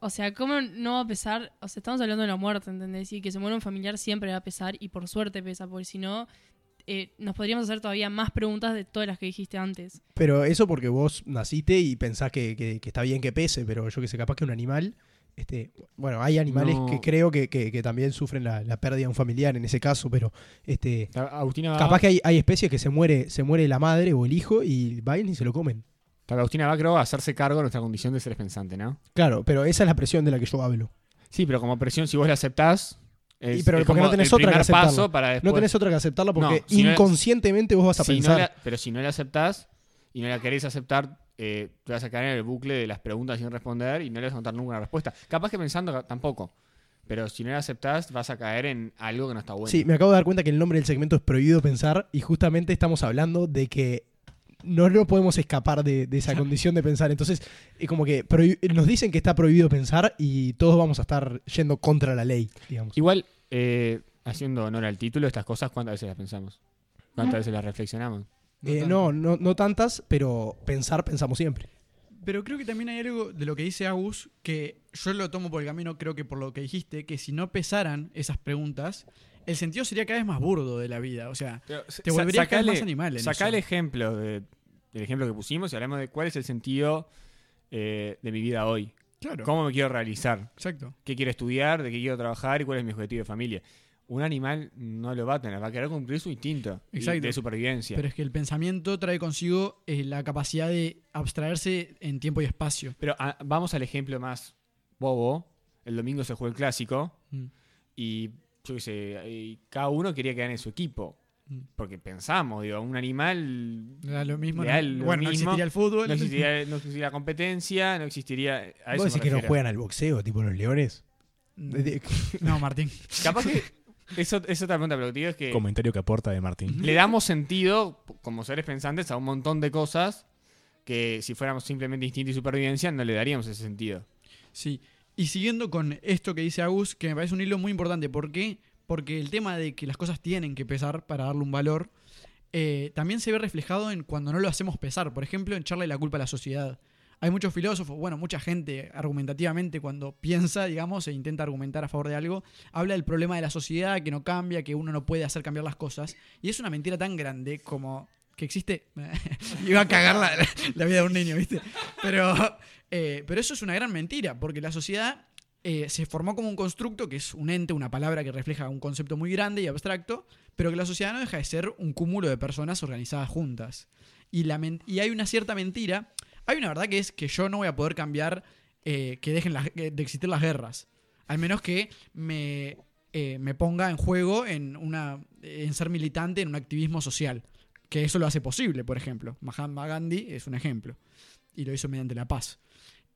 Speaker 4: O sea, ¿cómo no va a pesar? O sea, estamos hablando de la muerte, ¿entendés? Y que se muera un familiar siempre va a pesar y por suerte pesa, porque si no, eh, nos podríamos hacer todavía más preguntas de todas las que dijiste antes.
Speaker 5: Pero eso porque vos naciste y pensás que, que- que está bien que pese, pero yo que sé, capaz que un animal. Este, bueno, hay animales
Speaker 3: No.
Speaker 5: que creo que, que- que también sufren la, la pérdida de un familiar en ese caso, pero este,
Speaker 3: Agustina
Speaker 5: capaz que hay, hay especies que se muere, se muere la madre o el hijo y vayan y se lo comen.
Speaker 3: Agustina va, creo, a hacerse cargo de nuestra condición de seres pensantes, ¿no?
Speaker 5: Claro, pero esa es la presión de la que yo hablo.
Speaker 3: Sí, pero como presión, si vos la aceptás. Es,
Speaker 5: Y pero
Speaker 3: es
Speaker 5: porque no tenés
Speaker 3: el
Speaker 5: otra que
Speaker 3: primer
Speaker 5: aceptarlo.
Speaker 3: paso para después.
Speaker 5: No tenés otra que aceptarla porque
Speaker 3: No, si no-
Speaker 5: inconscientemente vos vas a
Speaker 3: si no
Speaker 5: pensar.
Speaker 3: la- pero si no la aceptás y no la querés aceptar, eh, te vas a caer en el bucle de las preguntas sin responder y no le vas a encontrar nunca una respuesta. Capaz que pensando tampoco. Pero si no la aceptás, vas a caer en algo que no está bueno.
Speaker 5: Sí, me acabo de dar cuenta que el nombre del segmento es Prohibido Pensar y justamente estamos hablando de que no nos podemos escapar de, de esa condición de pensar. Entonces, es como que nos dicen que está prohibido pensar y todos vamos a estar yendo contra la ley, digamos.
Speaker 3: Igual, eh, haciendo honor al título, estas cosas, ¿cuántas veces las pensamos? ¿Cuántas veces las reflexionamos?
Speaker 5: Eh, no, no, no tantas, pero pensar pensamos siempre.
Speaker 6: Pero creo que también hay algo de lo que dice Agus que yo lo tomo por el camino, creo que por lo que dijiste, que si no pesaran esas preguntas, el sentido sería cada vez más burdo de la vida. O sea, te volverías cada vez más animal. en
Speaker 3: Sacá el
Speaker 6: eso.
Speaker 3: ejemplo de- del ejemplo que pusimos y hablemos de cuál es el sentido eh, de mi vida hoy.
Speaker 6: Claro.
Speaker 3: ¿Cómo me quiero realizar?
Speaker 6: Exacto.
Speaker 3: ¿Qué quiero estudiar? ¿De qué quiero trabajar? ¿Y cuál es mi objetivo de familia? Un animal no lo va a tener, va a querer cumplir su instinto
Speaker 6: Exacto.
Speaker 3: de supervivencia.
Speaker 6: Pero es que el pensamiento trae consigo eh, la capacidad de abstraerse en tiempo y espacio.
Speaker 3: Pero ah, vamos al ejemplo más bobo. El domingo se jugó el clásico
Speaker 6: Mm.
Speaker 3: y yo qué sé, y cada uno quería quedar en su equipo.
Speaker 6: Mm.
Speaker 3: Porque pensamos, digo, un animal
Speaker 6: Da lo mismo. No-
Speaker 3: lo
Speaker 6: bueno, no existiría el fútbol.
Speaker 3: no existiría, no existiría competencia, no existiría. A
Speaker 5: ¿Vos decís que no juegan al boxeo, tipo los leones?
Speaker 6: Mm, No, Martín.
Speaker 3: Capaz que. Eso es otra pregunta, pero es que
Speaker 7: Comentario que aporta de Martín.
Speaker 3: le damos sentido, como seres pensantes, a un montón de cosas que si fuéramos simplemente instinto y supervivencia no le daríamos ese sentido.
Speaker 6: Sí. Y siguiendo con esto que dice Agus, que me parece un hilo muy importante. ¿Por qué? Porque el tema de que las cosas tienen que pesar para darle un valor, eh, también se ve reflejado en cuando no lo hacemos pesar. Por ejemplo, en echarle la culpa a la sociedad. Hay muchos filósofos, bueno, mucha gente argumentativamente cuando piensa, digamos, e intenta argumentar a favor de algo, habla del problema de la sociedad, que no cambia, que uno no puede hacer cambiar las cosas. Y es una mentira tan grande como que existe... Iba a cagar la, vida de un niño, ¿viste? Pero, eh, pero eso es una gran mentira, porque la sociedad eh, se formó como un constructo que es un ente, una palabra que refleja un concepto muy grande y abstracto, pero que la sociedad no deja de ser un cúmulo de personas organizadas juntas. Y, la y hay una cierta mentira. Hay una verdad que es que yo no voy a poder cambiar eh, que dejen las- de existir las guerras. Al menos que me, eh, me ponga en juego en, una, en ser militante en un activismo social. Que eso lo hace posible, por ejemplo. Mahatma Gandhi es un ejemplo. Y lo hizo mediante la paz.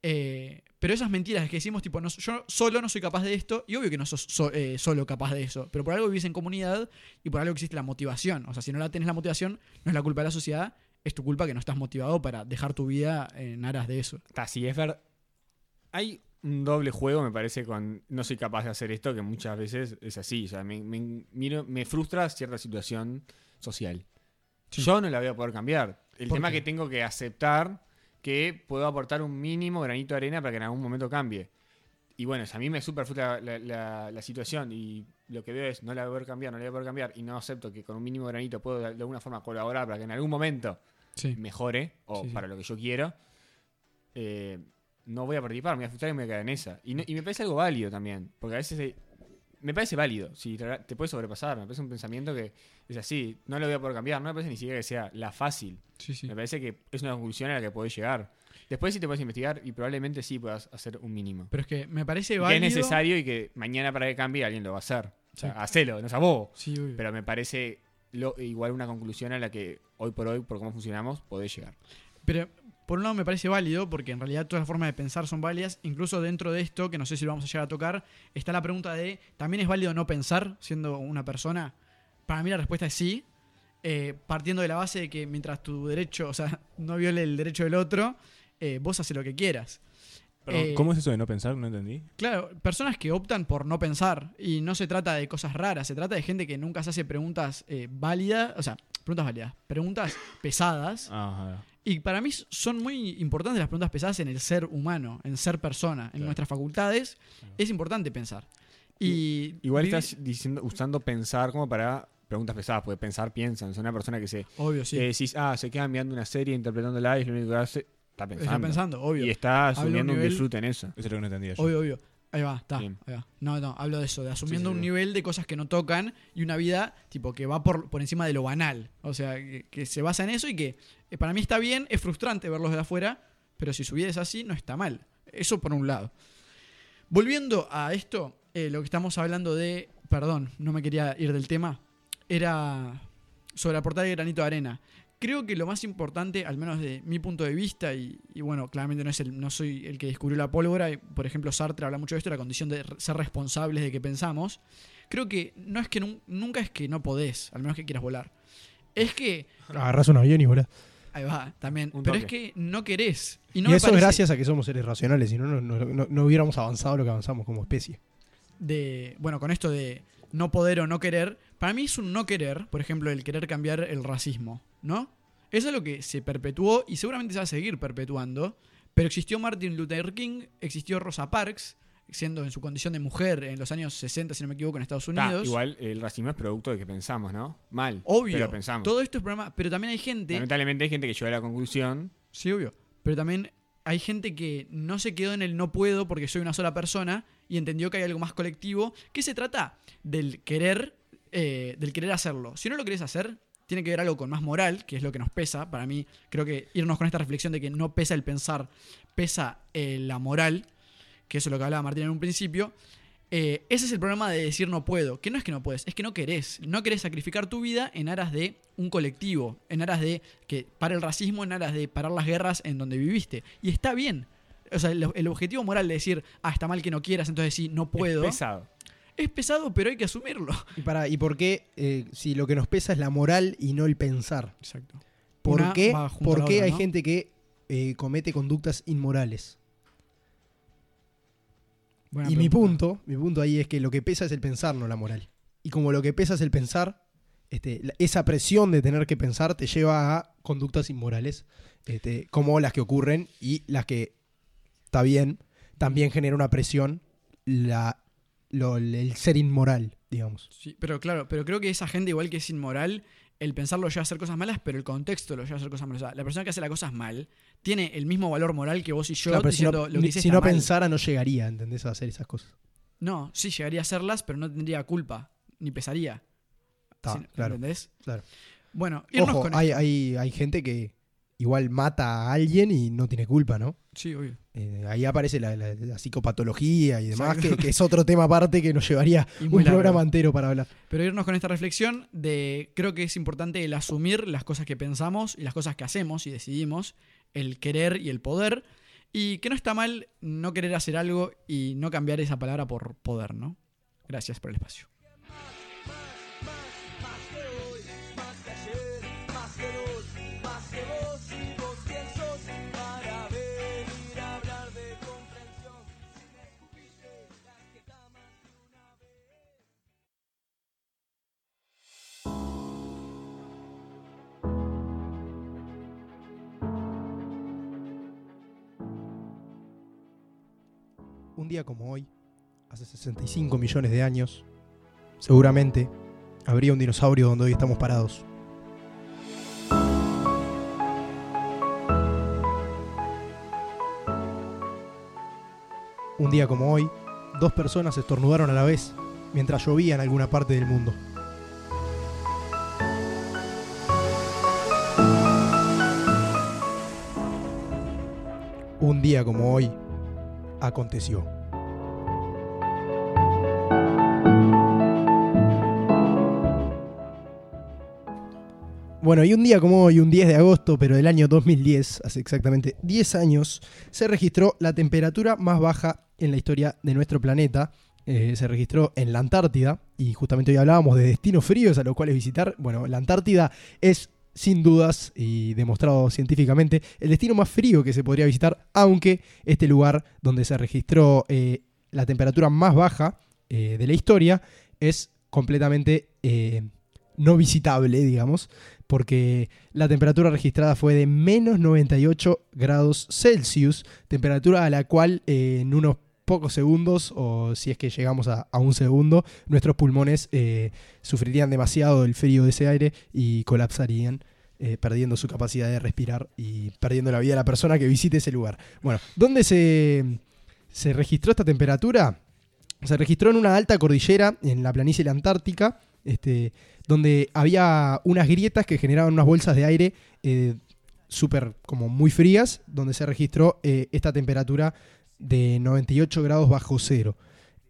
Speaker 6: Eh, pero esas mentiras que decimos, tipo, yo solo no soy capaz de esto, y obvio que no sos so- eh, solo capaz de eso, pero por algo vivís en comunidad y por algo existe la motivación. O sea, si no la tenés la motivación, no es la culpa de la sociedad, es tu culpa que no estás motivado para dejar tu vida en aras de eso.
Speaker 3: Está, sí, es verdad. Hay un doble juego, me parece, con no soy capaz de hacer esto, que muchas veces es así. O sea, me, me- miro- me frustra cierta situación social.
Speaker 6: Sí.
Speaker 3: Yo no la voy a poder cambiar. El
Speaker 6: ¿Por
Speaker 3: tema
Speaker 6: qué?
Speaker 3: que tengo que aceptar que puedo aportar un mínimo granito de arena para que en algún momento cambie. Y bueno, a mí me super frustra la, la- la situación y lo que veo es no la voy a poder cambiar, no la voy a poder cambiar y no acepto que con un mínimo granito puedo de alguna forma colaborar para que en algún momento
Speaker 6: Sí.
Speaker 3: mejore o
Speaker 6: Sí,
Speaker 3: para lo que yo quiero, eh, no voy a participar, me voy a frustrar y me voy a quedar en esa. Y, no- y me parece algo válido también, porque a veces eh, me parece válido, si te, te puede sobrepasar, me parece un pensamiento que es así, no lo voy a poder cambiar, no me parece ni siquiera que sea la fácil, me parece que es una conclusión a la que podés llegar. Después sí te puedes investigar y probablemente sí puedas hacer un mínimo.
Speaker 6: Pero es que me parece
Speaker 3: Y que
Speaker 6: válido.
Speaker 3: es necesario y que mañana para que cambie alguien lo va a hacer. O sea,
Speaker 6: Sí.
Speaker 3: hacelo, no.
Speaker 6: Sí, obvio.
Speaker 3: Pero me parece igual una conclusión a la que hoy por hoy, por cómo funcionamos, podés llegar.
Speaker 6: Pero por un lado me parece válido, porque en realidad todas las formas de pensar son válidas. Incluso dentro de esto, que no sé si lo vamos a llegar a tocar, está la pregunta de, ¿también es válido no pensar siendo una persona? Para mí la respuesta es sí. eh, partiendo de la base de que mientras tu derecho, o sea, no viole el derecho del otro, eh, vos haces lo que quieras. Eh,
Speaker 7: ¿Cómo es eso de no pensar? No entendí.
Speaker 6: Claro, personas que optan por no pensar. Y no se trata de cosas raras, se trata de gente que nunca se hace preguntas eh, válidas, o sea, preguntas válidas, preguntas pesadas.
Speaker 7: Ajá.
Speaker 6: Y para mí son muy importantes las preguntas pesadas en el ser humano, en ser persona, en
Speaker 7: Claro.
Speaker 6: nuestras facultades. Es importante pensar. Y
Speaker 3: Igual estás diciendo, usando pensar como para preguntas pesadas, porque pensar piensan. Es una persona que se.
Speaker 6: Obvio, sí.
Speaker 3: que decís, ah, se queda mirando una serie interpretándola y es lo único que hace. Está pensando.
Speaker 6: Está pensando, obvio.
Speaker 3: Y está asumiendo
Speaker 6: un
Speaker 3: un
Speaker 6: nivel-
Speaker 3: disfrute en eso.
Speaker 7: Eso es lo que no entendía yo.
Speaker 6: Obvio, obvio. Ahí va, está.
Speaker 3: Bien.
Speaker 6: ahí va. No, no, hablo de eso, de asumiendo
Speaker 3: Sí, sí,
Speaker 6: un nivel de cosas que no tocan y una vida tipo que va por, por encima de lo banal. O sea, que, que se basa en eso y que eh, para mí está bien, es frustrante verlos de afuera, pero si su vida es así, no está mal. Eso por un lado. Volviendo a esto, eh, lo que estamos hablando de, perdón, no me quería ir del tema, era sobre la portada de Granito de Arena. Creo que lo más importante, al menos de mi punto de vista, y, y bueno, claramente no, es el, no soy el que descubrió la pólvora, y, por ejemplo Sartre habla mucho de esto, la condición de ser responsables de que pensamos, creo que no es que nun- nunca es que no podés, al menos que quieras volar. Es que,
Speaker 5: Agarrás un avión y volás.
Speaker 6: ahí va, también,
Speaker 3: Un
Speaker 6: pero es que no querés. Y,
Speaker 5: Y,
Speaker 6: no me
Speaker 5: eso es
Speaker 6: parece
Speaker 5: gracias a que somos seres racionales, si no, no, no, no- no hubiéramos avanzado lo que avanzamos como especie.
Speaker 6: de, bueno, con esto de no poder o no querer, para mí es un no querer, por ejemplo, el querer cambiar el racismo, ¿no? Eso es lo que se perpetuó y seguramente se va a seguir perpetuando, pero existió Martin Luther King, existió Rosa Parks, siendo en su condición de mujer en los años 60, si no me equivoco, en Estados
Speaker 3: Ta,
Speaker 6: Unidos.
Speaker 3: igual el racismo es producto de que pensamos, ¿no? Mal.
Speaker 6: Obvio,
Speaker 3: Pero pensamos.
Speaker 6: todo esto es problema, pero también hay gente
Speaker 3: Lamentablemente hay gente que llega a la conclusión.
Speaker 6: Sí, obvio. Pero también hay gente que no se quedó en el no puedo porque soy una sola persona y entendió que hay algo más colectivo, que se trata del querer, eh, del querer hacerlo. Si no lo querés hacer, tiene que ver algo con más moral, que es lo que nos pesa. Para mí, creo que irnos con esta reflexión de que no pesa el pensar, pesa eh, la moral, que eso es lo que hablaba Martín en un principio. Eh, ese es el problema de decir no puedo, que no es que no puedes, es que no querés. No querés sacrificar tu vida en aras de un colectivo, en aras de que pare el racismo, en aras de parar las guerras en donde viviste. Y está bien. O sea, el, el objetivo moral de decir, ah, está mal que no quieras, entonces sí, no puedo.
Speaker 3: Es pesado.
Speaker 6: Es pesado, pero hay que asumirlo.
Speaker 5: ¿Y, para, ¿y por qué, eh, si lo que nos pesa es la moral y no el pensar?
Speaker 6: Exacto.
Speaker 5: ¿Por
Speaker 6: Una
Speaker 5: qué, por qué
Speaker 6: otra,
Speaker 5: hay
Speaker 6: ¿no?
Speaker 5: gente que eh, comete conductas inmorales?
Speaker 6: Buena
Speaker 5: y mi punto, mi punto ahí es que lo que pesa es el pensar, no la moral. Y como lo que pesa es el pensar, este, la- esa presión de tener que pensar te lleva a conductas inmorales, este, como las que ocurren y las que, está bien, también genera una presión la, lo- el ser inmoral, digamos.
Speaker 6: Sí, pero claro, pero creo que esa gente, igual que es inmoral, el pensarlo lo lleva a hacer cosas malas, pero el contexto lo lleva a hacer cosas malas. O sea, la persona que hace las cosas mal tiene el mismo valor moral que vos y yo
Speaker 5: Claro, pero si no,
Speaker 6: diciendo lo que hice
Speaker 5: si
Speaker 6: está
Speaker 5: no
Speaker 6: mal.
Speaker 5: pensara no llegaría, ¿entendés? A hacer esas cosas.
Speaker 6: No, sí, llegaría a hacerlas, pero no tendría culpa, ni pesaría.
Speaker 5: Está,
Speaker 6: Sí,
Speaker 5: claro,
Speaker 6: ¿Entendés?
Speaker 5: claro.
Speaker 6: Bueno,
Speaker 5: Ojo,
Speaker 6: con
Speaker 5: hay, hay, hay gente que igual mata a alguien y no tiene culpa, ¿no?
Speaker 6: Sí, obvio.
Speaker 5: Eh, ahí aparece la, la- la psicopatología y demás, que, que es otro tema aparte que nos llevaría un
Speaker 6: largo.
Speaker 5: programa entero para hablar.
Speaker 6: Pero irnos con esta reflexión de creo que es importante el asumir las cosas que pensamos y las cosas que hacemos y decidimos, el querer y el poder, y que no está mal no querer hacer algo y no cambiar esa palabra por poder, ¿no? Gracias por el espacio.
Speaker 5: Un día como hoy, hace 65 millones de años, seguramente habría un dinosaurio donde hoy estamos parados. Un día como hoy, dos personas estornudaron a la vez mientras llovía en alguna parte del mundo. Un día como hoy, aconteció. Bueno, y un día como hoy, un 10 de agosto, pero del año 2010, hace exactamente 10 años, se registró la temperatura más baja en la historia de nuestro planeta. Eh, se registró en la Antártida, y justamente hoy hablábamos de destinos fríos a los cuales visitar. Bueno, la Antártida es sin dudas y demostrado científicamente el destino más frío que se podría visitar, aunque este lugar donde se registró eh, la temperatura más baja eh, de la historia es completamente no visitable, digamos, porque la temperatura registrada fue de menos 98 grados Celsius, temperatura a la cual eh, en unos pocos segundos, o si es que llegamos a, un segundo, nuestros pulmones eh, sufrirían demasiado el frío de ese aire y colapsarían, eh, perdiendo su capacidad de respirar y perdiendo la vida de la persona que visite ese lugar. Bueno, ¿dónde se, se registró esta temperatura? Se registró en una alta cordillera en la planicie de la Antártica, este, donde había unas grietas que generaban unas bolsas de aire eh, súper como muy frías, donde se registró eh, esta temperatura de 98 grados bajo cero.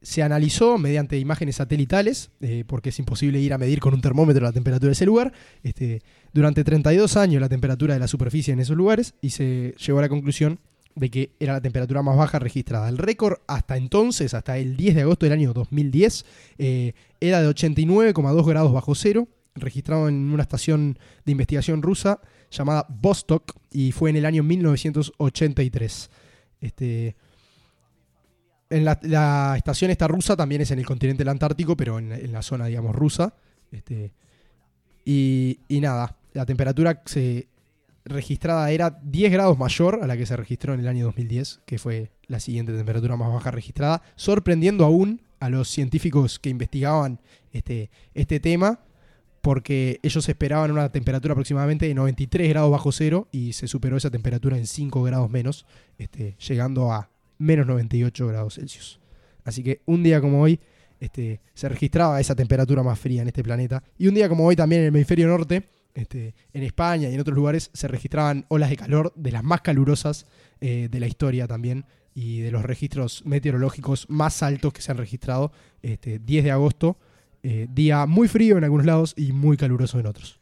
Speaker 5: Se analizó mediante imágenes satelitales, eh, porque es imposible ir a medir con un termómetro la temperatura de ese lugar, este, durante 32 años la temperatura de la superficie en esos lugares y se llegó a la conclusión de que era la temperatura más baja registrada. El récord hasta entonces, hasta el 10 de agosto del año 2010, eh, era de 89,2 grados bajo cero, registrado en una estación de investigación rusa llamada Vostok y fue en el año 1983. Este, en la, estación esta rusa también es en el continente del Antártico, pero en, en la zona, digamos, rusa. Este, y, y nada, la temperatura se registrada era 10 grados mayor a la que se registró en el año 2010, que fue la siguiente temperatura más baja registrada, sorprendiendo aún a los científicos que investigaban este, este tema, porque ellos esperaban una temperatura aproximadamente de 93 grados bajo cero y se superó esa temperatura en 5 grados menos, este, llegando a menos 98 grados Celsius. Así que un día como hoy este, se registraba esa temperatura más fría en este planeta. Y un día como hoy también en el hemisferio norte, este, en España y en otros lugares, se registraban olas de calor de las más calurosas eh, de la historia también y de los registros meteorológicos más altos que se han registrado. Este, 10 de agosto, eh, día muy frío en algunos lados y muy caluroso en otros.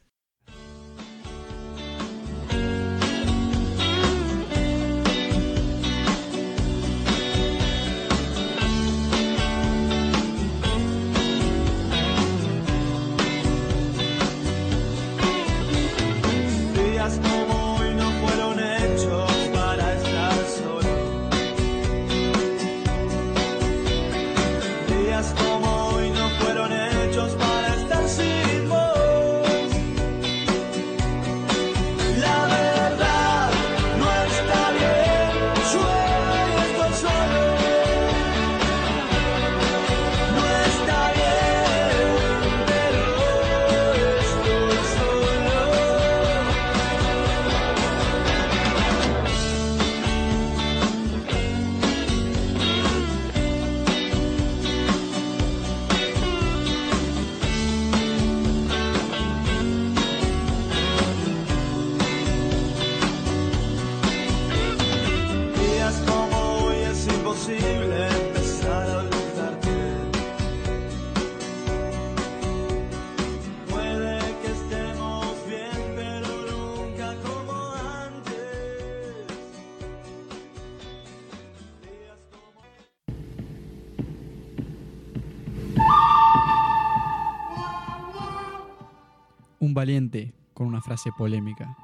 Speaker 6: Frase polémica.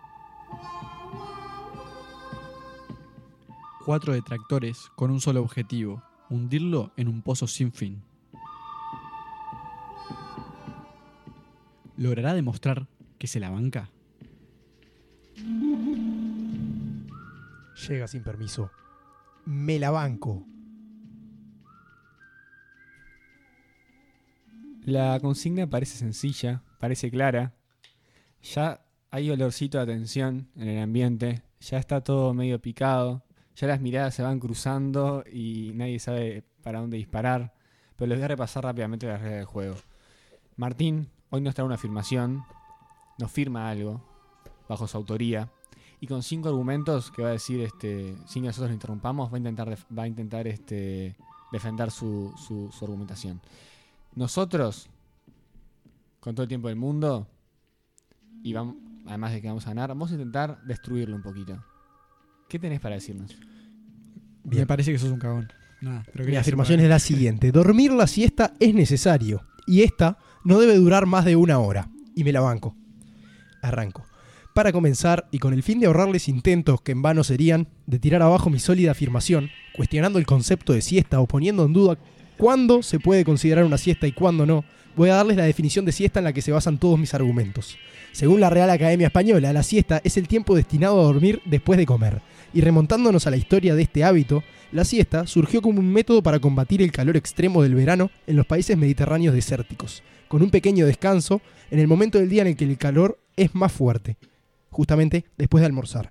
Speaker 6: Cuatro detractores con un solo objetivo, hundirlo en un pozo sin fin. ¿Logrará demostrar que se la banca?
Speaker 5: Llega sin permiso. Me la banco.
Speaker 3: La consigna parece sencilla, parece clara. Ya hay olorcito de atención en el ambiente. Ya está todo medio picado. Ya las miradas se van cruzando y nadie sabe para dónde disparar. Pero les voy a repasar rápidamente las reglas del juego. Martín hoy nos trae una afirmación. Nos firma algo bajo su autoría. Y con cinco argumentos que va a decir, este, sin que nosotros lo interrumpamos, va a intentar, va a intentar este, defender su- su argumentación. Nosotros, con todo el tiempo del mundo, y vamos, además de que vamos a ganar, vamos a intentar destruirlo un poquito. ¿Qué tenés para decirnos?
Speaker 5: Bien.
Speaker 6: Me parece que sos un cagón. Nada, pero
Speaker 5: Mi afirmación es la siguiente. Dormir la siesta es necesario. Y esta no debe durar más de una hora. Y me la banco. Arranco. Para comenzar, y con el fin de ahorrarles intentos que en vano serían, de tirar abajo mi sólida afirmación, cuestionando el concepto de siesta o poniendo en duda cuándo se puede considerar una siesta y cuándo no, voy a darles la definición de siesta en la que se basan todos mis argumentos. Según la Real Academia Española, la siesta es el tiempo destinado a dormir después de comer. Y remontándonos a la historia de este hábito, la siesta surgió como un método para combatir el calor extremo del verano en los países mediterráneos desérticos, con un pequeño descanso en el momento del día en el que el calor es más fuerte, justamente después de almorzar.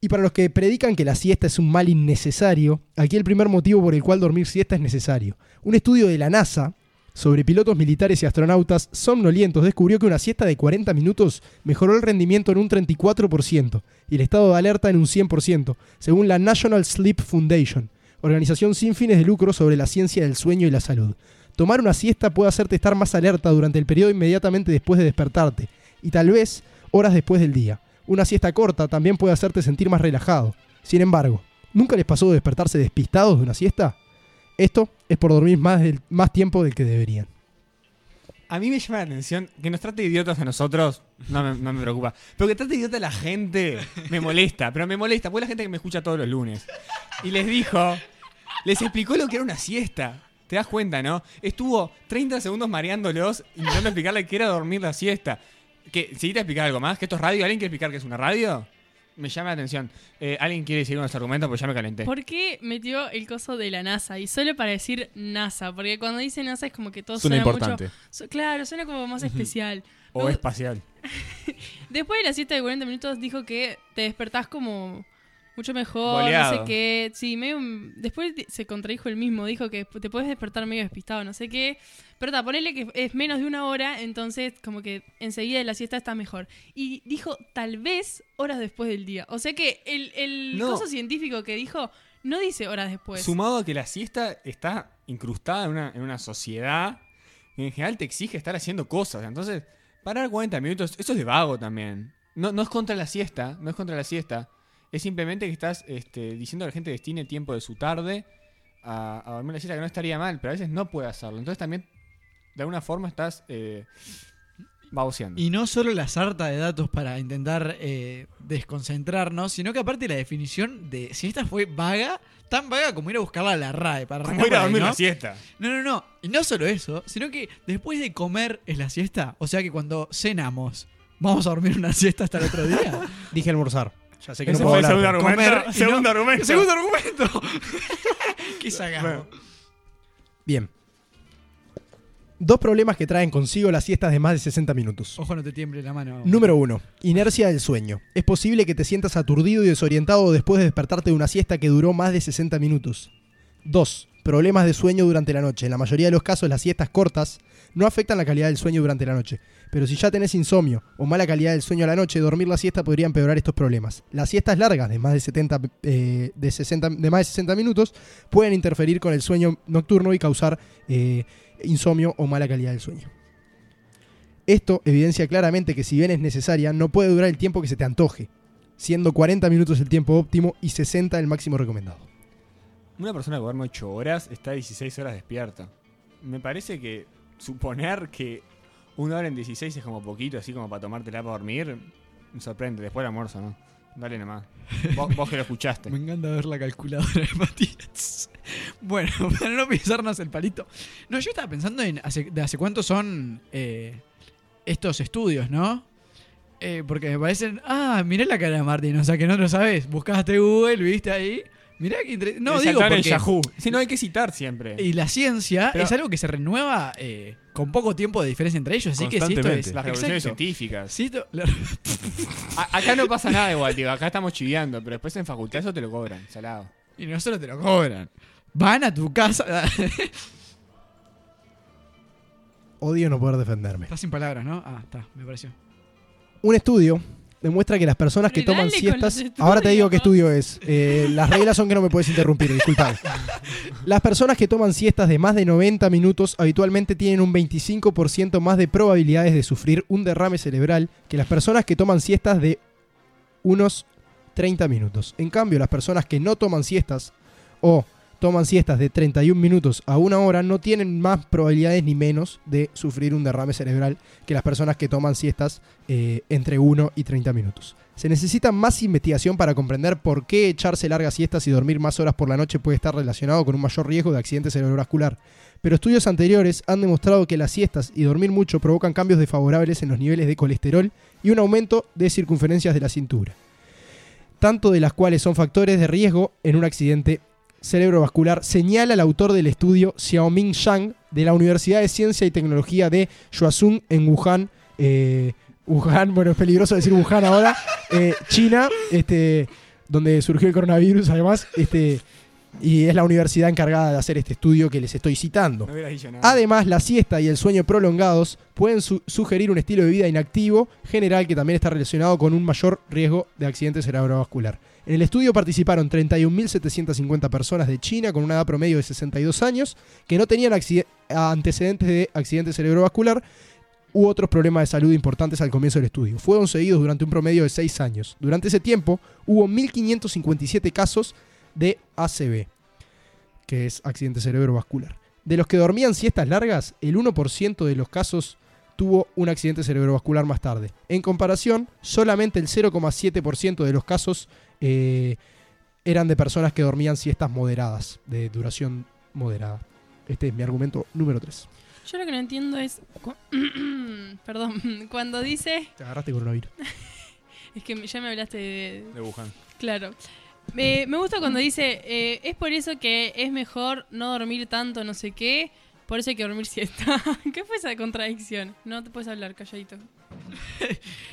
Speaker 5: Y para los que predican que la siesta es un mal innecesario, aquí el primer motivo por el cual dormir siesta es necesario. Un estudio de la NASA sobre pilotos militares y astronautas somnolientos descubrió que una siesta de 40 minutos mejoró el rendimiento en un 34% y el estado de alerta en un 100%, según la National Sleep Foundation, organización sin fines de lucro sobre la ciencia del sueño y la salud. Tomar una siesta puede hacerte estar más alerta durante el periodo inmediatamente después de despertarte y tal vez horas después del día. Una siesta corta también puede hacerte sentir más relajado. Sin embargo, ¿nunca les pasó de despertarse despistados de una siesta? Esto es por dormir más, del- más tiempo del que deberían.
Speaker 3: A mí me llama la atención que nos trate idiotas a nosotros, no me, preocupa. Pero que trate idiota a la gente, me molesta. Pero me molesta, porque la gente que me escucha todos los lunes. Y les dijo, les explicó lo que era una siesta. ¿Te das cuenta, no? Estuvo 30 segundos mareándolos, intentando explicarle que era dormir la siesta. Que, si te explicar algo más, que esto es radio, ¿alguien quiere explicar que es una radio? Me llama la atención. Eh, ¿Alguien quiere seguir con los argumentos? Porque ya me calenté.
Speaker 4: ¿Por qué metió el coso de la NASA? Y solo para decir NASA, porque cuando dice NASA es como que todo
Speaker 7: Suena
Speaker 4: suena,
Speaker 7: importante.
Speaker 4: mucho. su- claro, suena como más especial.
Speaker 3: O
Speaker 4: Luego-
Speaker 3: espacial.
Speaker 4: Después de la siesta de 40 minutos dijo que te despertás como mucho mejor, no sé qué. Sí, medio, después se contradijo el mismo, dijo que te puedes despertar medio despistado, no sé qué. Pero ta, ponele que es menos de una hora, entonces como que enseguida de la siesta está mejor. Y dijo tal vez horas después del día. O sea que el, el
Speaker 3: No.
Speaker 4: coso científico que dijo no dice horas después.
Speaker 3: Sumado a que la siesta está incrustada en una, en una sociedad que en general te exige estar haciendo cosas. Entonces, parar 40 minutos, eso es de vago también. No, no es contra la siesta, no es contra la siesta. Es simplemente que estás este, diciendo a la gente que destine tiempo de su tarde a, a dormir la siesta, que no estaría mal, pero a veces no puede hacerlo. Entonces también, de alguna forma, estás eh, baboseando.
Speaker 6: Y no solo la sarta de datos para intentar eh, desconcentrarnos, sino que aparte la definición de si esta fue vaga, tan vaga como ir a buscarla a la RAE para
Speaker 3: Como ir a dormir
Speaker 6: ¿no?
Speaker 3: la siesta.
Speaker 6: No, no, no. Y no solo eso, sino que después de comer es la siesta. O sea que cuando cenamos, vamos a dormir una siesta hasta el otro día.
Speaker 5: Dije almorzar. Ya sé que
Speaker 3: Ese
Speaker 5: no
Speaker 3: fue
Speaker 5: puedo
Speaker 3: el segundo argumento.
Speaker 6: Comer y
Speaker 3: segundo
Speaker 6: no-
Speaker 3: argumento.
Speaker 6: Segundo argumento. Qué sacado.
Speaker 5: Bien. Dos problemas que traen consigo las siestas de más de 60 minutos.
Speaker 6: Ojo, no te tiemble la mano.
Speaker 5: Número 1. Inercia del sueño. Es posible que te sientas aturdido y desorientado después de despertarte de una siesta que duró más de 60 minutos. 2. Problemas de sueño durante la noche. En la mayoría de los casos las siestas cortas no afectan la calidad del sueño durante la noche. Pero si ya tenés insomnio o mala calidad del sueño a la noche, dormir la siesta podría empeorar estos problemas. Las siestas largas de más de, 70, eh, de, 60, de más de 60 minutos pueden interferir con el sueño nocturno y causar eh, insomnio o mala calidad del sueño. Esto evidencia claramente que si bien es necesaria, no puede durar el tiempo que se te antoje, siendo 40 minutos el tiempo óptimo y 60 el máximo recomendado.
Speaker 3: Una persona que duerme 8 horas está 16 horas despierta. Me parece que suponer que una hora en 16 es como poquito, así como para tomártela para dormir, me sorprende. Después del almuerzo, ¿no? Dale nomás. Vos, vos que lo escuchaste.
Speaker 6: Me encanta ver la calculadora de Matías. Bueno, para no pisarnos el palito. No, yo estaba pensando en hace, de hace cuánto son eh, estos estudios, ¿no? Eh, porque me parecen. Ah, mirá la cara de Martín, o sea que no lo sabes. Buscaste Google, viste ahí. Mirá que inter- No, digo
Speaker 3: saltar en
Speaker 6: porque.
Speaker 3: Yahoo. Si no hay que citar siempre.
Speaker 6: Y la ciencia
Speaker 3: Pero-
Speaker 6: es algo que se renueva eh, con poco tiempo de diferencia entre ellos. Así que si esto es.
Speaker 3: Las revoluciones
Speaker 6: Exacto.
Speaker 3: científicas.
Speaker 6: Si esto-
Speaker 3: acá no pasa nada igual, tío. Acá estamos chiviando, pero después en facultad eso te lo cobran, salado.
Speaker 6: y no solo te lo cobran. Van a tu casa.
Speaker 5: Odio no poder defenderme.
Speaker 6: Estás sin palabras, ¿no? Ah, está, me pareció.
Speaker 5: Un estudio demuestra que las personas que toman siestas... Ahora te digo qué estudio es. Eh, las reglas son que no me puedes interrumpir, disculpad. Las personas que toman siestas de más de 90 minutos habitualmente tienen un 25% más de probabilidades de sufrir un derrame cerebral que las personas que toman siestas de unos 30 minutos. En cambio, las personas que no toman siestas o toman siestas de 31 minutos a una hora no tienen más probabilidades ni menos de sufrir un derrame cerebral que las personas que toman siestas eh, entre 1 y 30 minutos. Se necesita más investigación para comprender por qué echarse largas siestas y dormir más horas por la noche puede estar relacionado con un mayor riesgo de accidente cerebrovascular. Pero estudios anteriores han demostrado que las siestas y dormir mucho provocan cambios desfavorables en los niveles de colesterol y un aumento de circunferencias de la cintura. tanto de las cuales son factores de riesgo en un accidente cerebrovascular, señala el autor del estudio Xiaoming Zhang de la Universidad de Ciencia y Tecnología de Xuazun en Wuhan. eh, Wuhan, bueno, es peligroso decir Wuhan ahora, eh, China, este, donde surgió el coronavirus además, este, y es la universidad encargada de hacer este estudio que les estoy citando.
Speaker 3: No.
Speaker 5: Además, la siesta y el sueño prolongados pueden su- sugerir un estilo de vida inactivo general que también está relacionado con un mayor riesgo de accidente cerebrovascular. En el estudio participaron 31.750 personas de China con una edad promedio de 62 años que no tenían antecedentes de accidente cerebrovascular u otros problemas de salud importantes al comienzo del estudio. Fueron seguidos durante un promedio de 6 años. Durante ese tiempo hubo 1.557 casos de ACV, que es accidente cerebrovascular. De los que dormían siestas largas, el 1% de los casos tuvo un accidente cerebrovascular más tarde. En comparación, solamente el 0,7% de los casos eh, eran de personas que dormían siestas moderadas, de duración moderada. Este es mi argumento número 3.
Speaker 4: Yo lo que no entiendo es. cu- Perdón, cuando dice.
Speaker 5: Te agarraste coronavirus.
Speaker 4: Es que ya me hablaste de.
Speaker 7: De Wuhan.
Speaker 4: Claro. Me, me gusta cuando dice. eh, es por eso que es mejor no dormir tanto, no sé qué. Por eso hay que dormir siesta. ¿Qué fue esa contradicción? No te puedes hablar, calladito.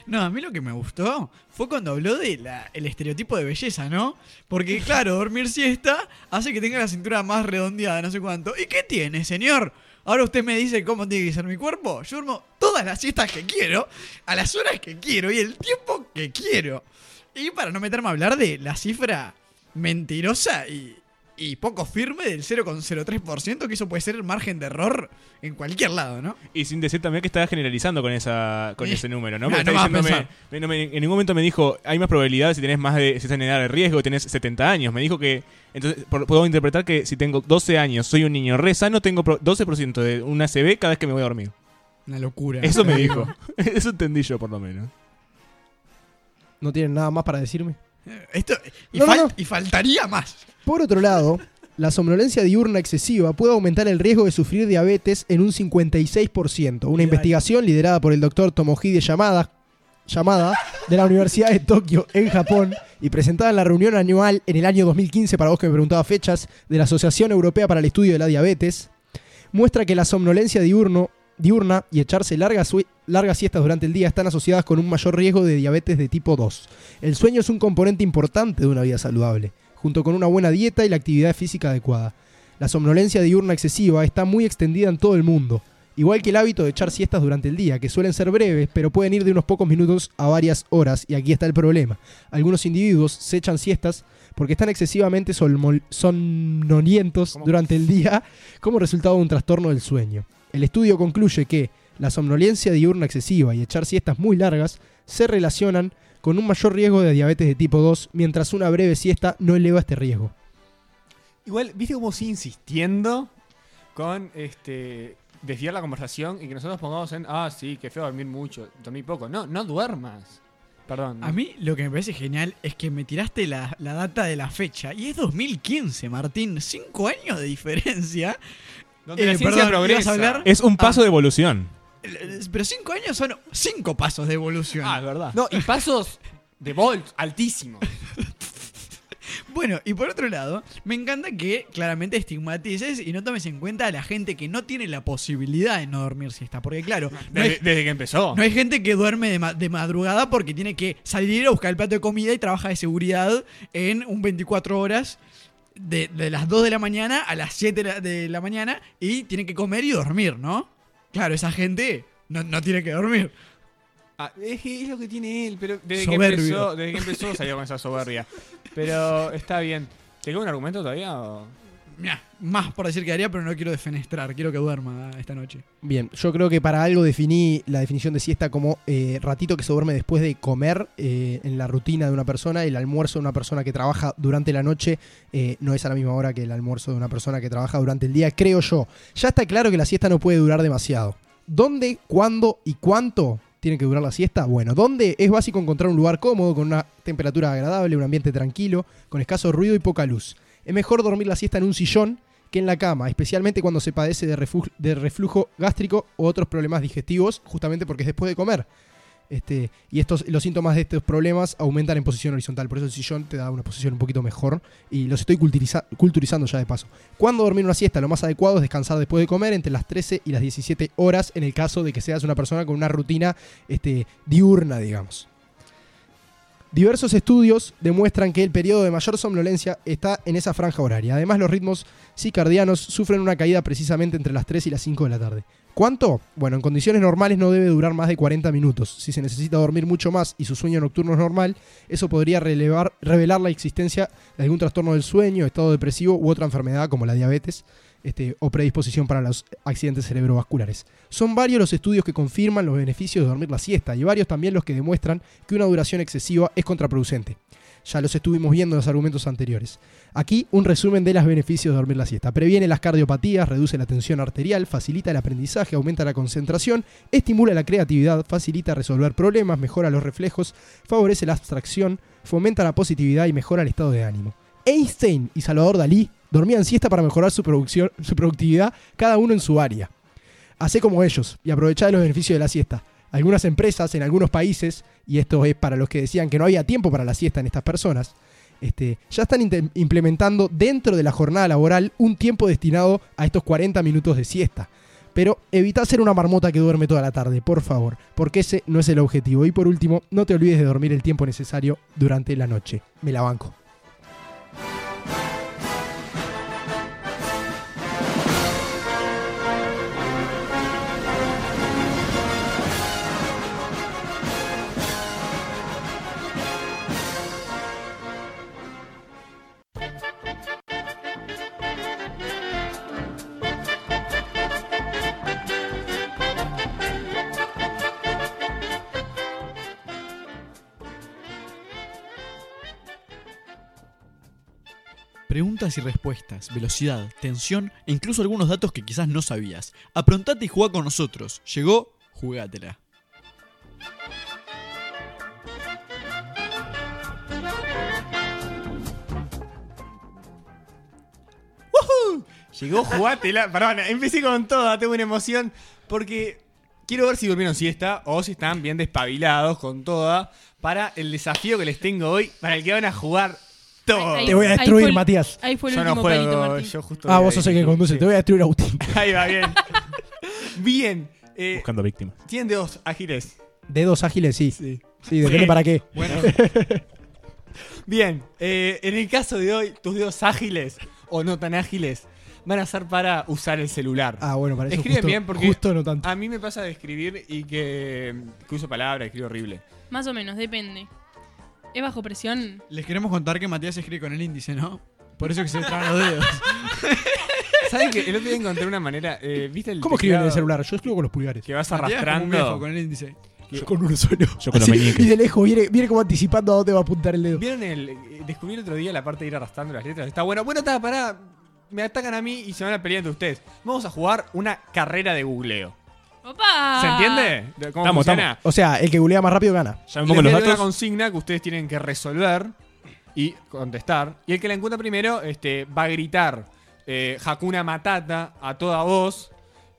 Speaker 6: No, a mí lo que me gustó fue cuando habló del el estereotipo de belleza, ¿no? Porque, claro, dormir siesta hace que tenga la cintura más redondeada, no sé cuánto. ¿Y qué tiene, señor? Ahora usted me dice cómo tiene que ser mi cuerpo. Yo duermo todas las siestas que quiero, a las horas que quiero y el tiempo que quiero. Y para no meterme a hablar de la cifra mentirosa y, y poco firme del 0,03%, que eso puede ser el margen de error en cualquier lado, ¿no?
Speaker 7: Y sin decir también que estaba generalizando con esa con ese número, ¿no?
Speaker 6: nah,
Speaker 7: Porque
Speaker 6: no
Speaker 7: está
Speaker 6: me vas a
Speaker 7: diciéndome- me- no me- en ningún momento me dijo, hay más probabilidad si tenés más de, si estás en edad de riesgo, tenés 70 años. Me dijo que, entonces, por- puedo interpretar que si tengo 12 años, soy un niño re sano, tengo pro- 12% de una CB cada vez que me voy a dormir.
Speaker 6: Una locura.
Speaker 7: Eso me dijo. Eso entendí yo, por lo menos.
Speaker 5: ¿No tienen nada más para decirme?
Speaker 6: Esto, y,
Speaker 5: No, no,
Speaker 6: fal-
Speaker 5: no.
Speaker 6: y faltaría más.
Speaker 5: Por otro lado, la somnolencia diurna excesiva puede aumentar el riesgo de sufrir diabetes en un 56%. Una investigación liderada por el doctor Tomohide Yamada, de la Universidad de Tokio en Japón y presentada en la reunión anual en el año 2015, para vos que me preguntaba fechas, de la Asociación Europea para el Estudio de la Diabetes, muestra que la somnolencia diurno, diurna y echarse largas, largas siestas durante el día están asociadas con un mayor riesgo de diabetes de tipo 2. El sueño es un componente importante de una vida saludable junto con una buena dieta y la actividad física adecuada. La somnolencia diurna excesiva está muy extendida en todo el mundo, igual que el hábito de echar siestas durante el día, que suelen ser breves, pero pueden ir de unos pocos minutos a varias horas, y aquí está el problema. Algunos individuos se echan siestas porque están excesivamente somnolientos durante el día como resultado de un trastorno del sueño. El estudio concluye que la somnolencia diurna excesiva y echar siestas muy largas se relacionan con un mayor riesgo de diabetes de tipo 2, mientras una breve siesta no eleva este riesgo.
Speaker 3: Igual, ¿viste cómo sigue insistiendo con este desviar la conversación y que nosotros pongamos en, ah, sí, que feo dormir mucho, dormir poco? No, no duermas. Perdón.
Speaker 6: A mí lo que me parece genial es que me tiraste la, la data de la fecha. Y es 2015, Martín. Cinco años de diferencia.
Speaker 3: Donde
Speaker 6: Eh,
Speaker 3: la ciencia
Speaker 6: perdón,
Speaker 3: progresa.
Speaker 6: ¿ibas a hablar?
Speaker 7: Es un paso
Speaker 6: Ah.
Speaker 7: de evolución.
Speaker 6: Pero cinco años son cinco pasos de evolución.
Speaker 3: Ah, es verdad. No, y pasos de volt altísimos.
Speaker 6: Bueno, y por otro lado, me encanta que claramente estigmatices y no tomes en cuenta a la gente que no tiene la posibilidad de no dormir siesta. Porque claro, no
Speaker 3: Desde,
Speaker 6: hay,
Speaker 3: desde que empezó.
Speaker 6: no hay gente que duerme de, ma- de madrugada porque tiene que salir a buscar el plato de comida y trabaja de seguridad en un 24 horas. De, de las 2 de la mañana a las 7 de la, de la mañana y tiene que comer y dormir, ¿no? Claro, esa gente no, no tiene que dormir.
Speaker 3: Ah, es, es lo que tiene él, pero desde
Speaker 6: Soberbio.
Speaker 3: que empezó, desde que empezó salió con esa soberbia. Pero está bien. ¿Te queda un argumento todavía? o?
Speaker 6: Más por decir que haría, pero no quiero defenestrar, quiero que duerma esta noche.
Speaker 5: Bien, yo creo que para algo definí la definición de siesta como eh, ratito que se duerme después de comer eh, en la rutina de una persona. El almuerzo de una persona que trabaja durante la noche eh, no es a la misma hora que el almuerzo de una persona que trabaja durante el día, creo yo. Ya está claro que la siesta no puede durar demasiado. ¿Dónde, cuándo y cuánto tiene que durar la siesta? Bueno, ¿dónde es básico encontrar un lugar cómodo, con una temperatura agradable, un ambiente tranquilo, con escaso ruido y poca luz? Es mejor dormir la siesta en un sillón que en la cama, especialmente cuando se padece de, de reflujo gástrico o otros problemas digestivos, justamente porque es después de comer. Este, y estos, los síntomas de estos problemas aumentan en posición horizontal. Por eso el sillón te da una posición un poquito mejor. Y los estoy culturiza- culturizando ya de paso. ¿Cuándo dormir una siesta? Lo más adecuado es descansar después de comer entre las 13 y las 17 horas en el caso de que seas una persona con una rutina este, diurna, digamos. Diversos estudios demuestran que el periodo de mayor somnolencia está en esa franja horaria. Además, los ritmos circadianos sufren una caída precisamente entre las 3 y las 5 de la tarde. ¿Cuánto? Bueno, en condiciones normales no debe durar más de 40 minutos. Si se necesita dormir mucho más y su sueño nocturno es normal, eso podría revelar la existencia de algún trastorno del sueño, estado depresivo u otra enfermedad como la diabetes este, o predisposición para los accidentes cerebrovasculares. Son varios los estudios que confirman los beneficios de dormir la siesta y varios también los que demuestran que una duración excesiva es contraproducente. Ya los estuvimos viendo en los argumentos anteriores. Aquí un resumen de los beneficios de dormir la siesta. Previene las cardiopatías, reduce la tensión arterial, facilita el aprendizaje, aumenta la concentración, estimula la creatividad, facilita resolver problemas, mejora los reflejos, favorece la abstracción, fomenta la positividad y mejora el estado de ánimo. Einstein y Salvador Dalí dormían siesta para mejorar su, producción, su productividad, cada uno en su área. Hacé como ellos y aprovechá de los beneficios de la siesta. Algunas empresas en algunos países, y esto es para los que decían que no había tiempo para la siesta en estas personas, este, ya están implementando dentro de la jornada laboral un tiempo destinado a estos 40 minutos de siesta. Pero evita ser una marmota que duerme toda la tarde, por favor, porque ese no es el objetivo. Y por último, no te olvides de dormir el tiempo necesario durante la noche. Me la banco.
Speaker 6: Preguntas y respuestas, velocidad, tensión e incluso algunos datos que quizás no sabías. Aprontate y juega con nosotros. Llegó, jugátela.
Speaker 3: Llegó Jugátela. Perdón, empecé con toda, tengo una emoción. Porque quiero ver si durmieron siesta o si están bien despabilados con toda. Para el desafío que les tengo hoy, para el que van a jugar todo.
Speaker 4: Ahí-
Speaker 5: Te voy a
Speaker 4: ahí
Speaker 5: destruir,
Speaker 4: fue el-
Speaker 5: Matías.
Speaker 4: Ahí fue el
Speaker 3: Yo no
Speaker 4: último palito,
Speaker 3: juego,
Speaker 4: Martín.
Speaker 3: yo justo.
Speaker 5: Ah, vos sos el que conduce.
Speaker 3: Sí.
Speaker 5: Te voy a destruir, Agustín.
Speaker 3: Ahí va, bien. bien. eh,
Speaker 7: Buscando víctimas.
Speaker 3: tienen dedos ágiles.
Speaker 5: Dedos ágiles, sí.
Speaker 3: Sí.
Speaker 5: Sí, depende
Speaker 3: Sí.
Speaker 5: para qué.
Speaker 6: Bueno,
Speaker 3: Bien, eh, en el caso de hoy, tus dedos ágiles o no tan ágiles van a ser para usar el celular.
Speaker 5: Ah, bueno, para eso
Speaker 3: Escriben
Speaker 5: justo,
Speaker 3: bien porque-
Speaker 5: justo no tanto.
Speaker 3: A mí me pasa de escribir y que, que uso palabras, escribo horrible.
Speaker 4: Más o menos, depende. ¿Es bajo presión?
Speaker 6: les queremos contar que Matías escribe con el índice, ¿no? Por eso que se le traban los dedos.
Speaker 3: ¿Saben que el otro día encontré una manera? eh, ¿Viste el
Speaker 5: ¿Cómo escriben en el
Speaker 3: teclado
Speaker 5: celular? Yo escribo con los pulgares.
Speaker 3: Que vas
Speaker 6: Matías como un viejo
Speaker 3: arrastrando.
Speaker 6: con el índice.
Speaker 5: Yo con uno solo.
Speaker 7: Yo con los
Speaker 5: Así,
Speaker 7: meñiques.
Speaker 5: Y de lejos, viene, viene como anticipando a dónde va a apuntar el dedo.
Speaker 3: ¿Vieron el. eh, Descubrí el otro día la parte de ir arrastrando las letras. Está bueno. Bueno, está, pará. Me atacan a mí y se van a pelear entre ustedes. Vamos a jugar una carrera de googleo.
Speaker 4: ¡Opa!
Speaker 3: ¿Se entiende? De ¿Cómo
Speaker 7: Estamos,
Speaker 3: funciona?
Speaker 5: O sea, el que googlea más rápido gana.
Speaker 7: Ya me
Speaker 3: Les
Speaker 7: pongo los
Speaker 3: doy una consigna que ustedes tienen que resolver y contestar. Y el que la encuentra primero este, va a gritar eh, Hakuna Matata a toda voz.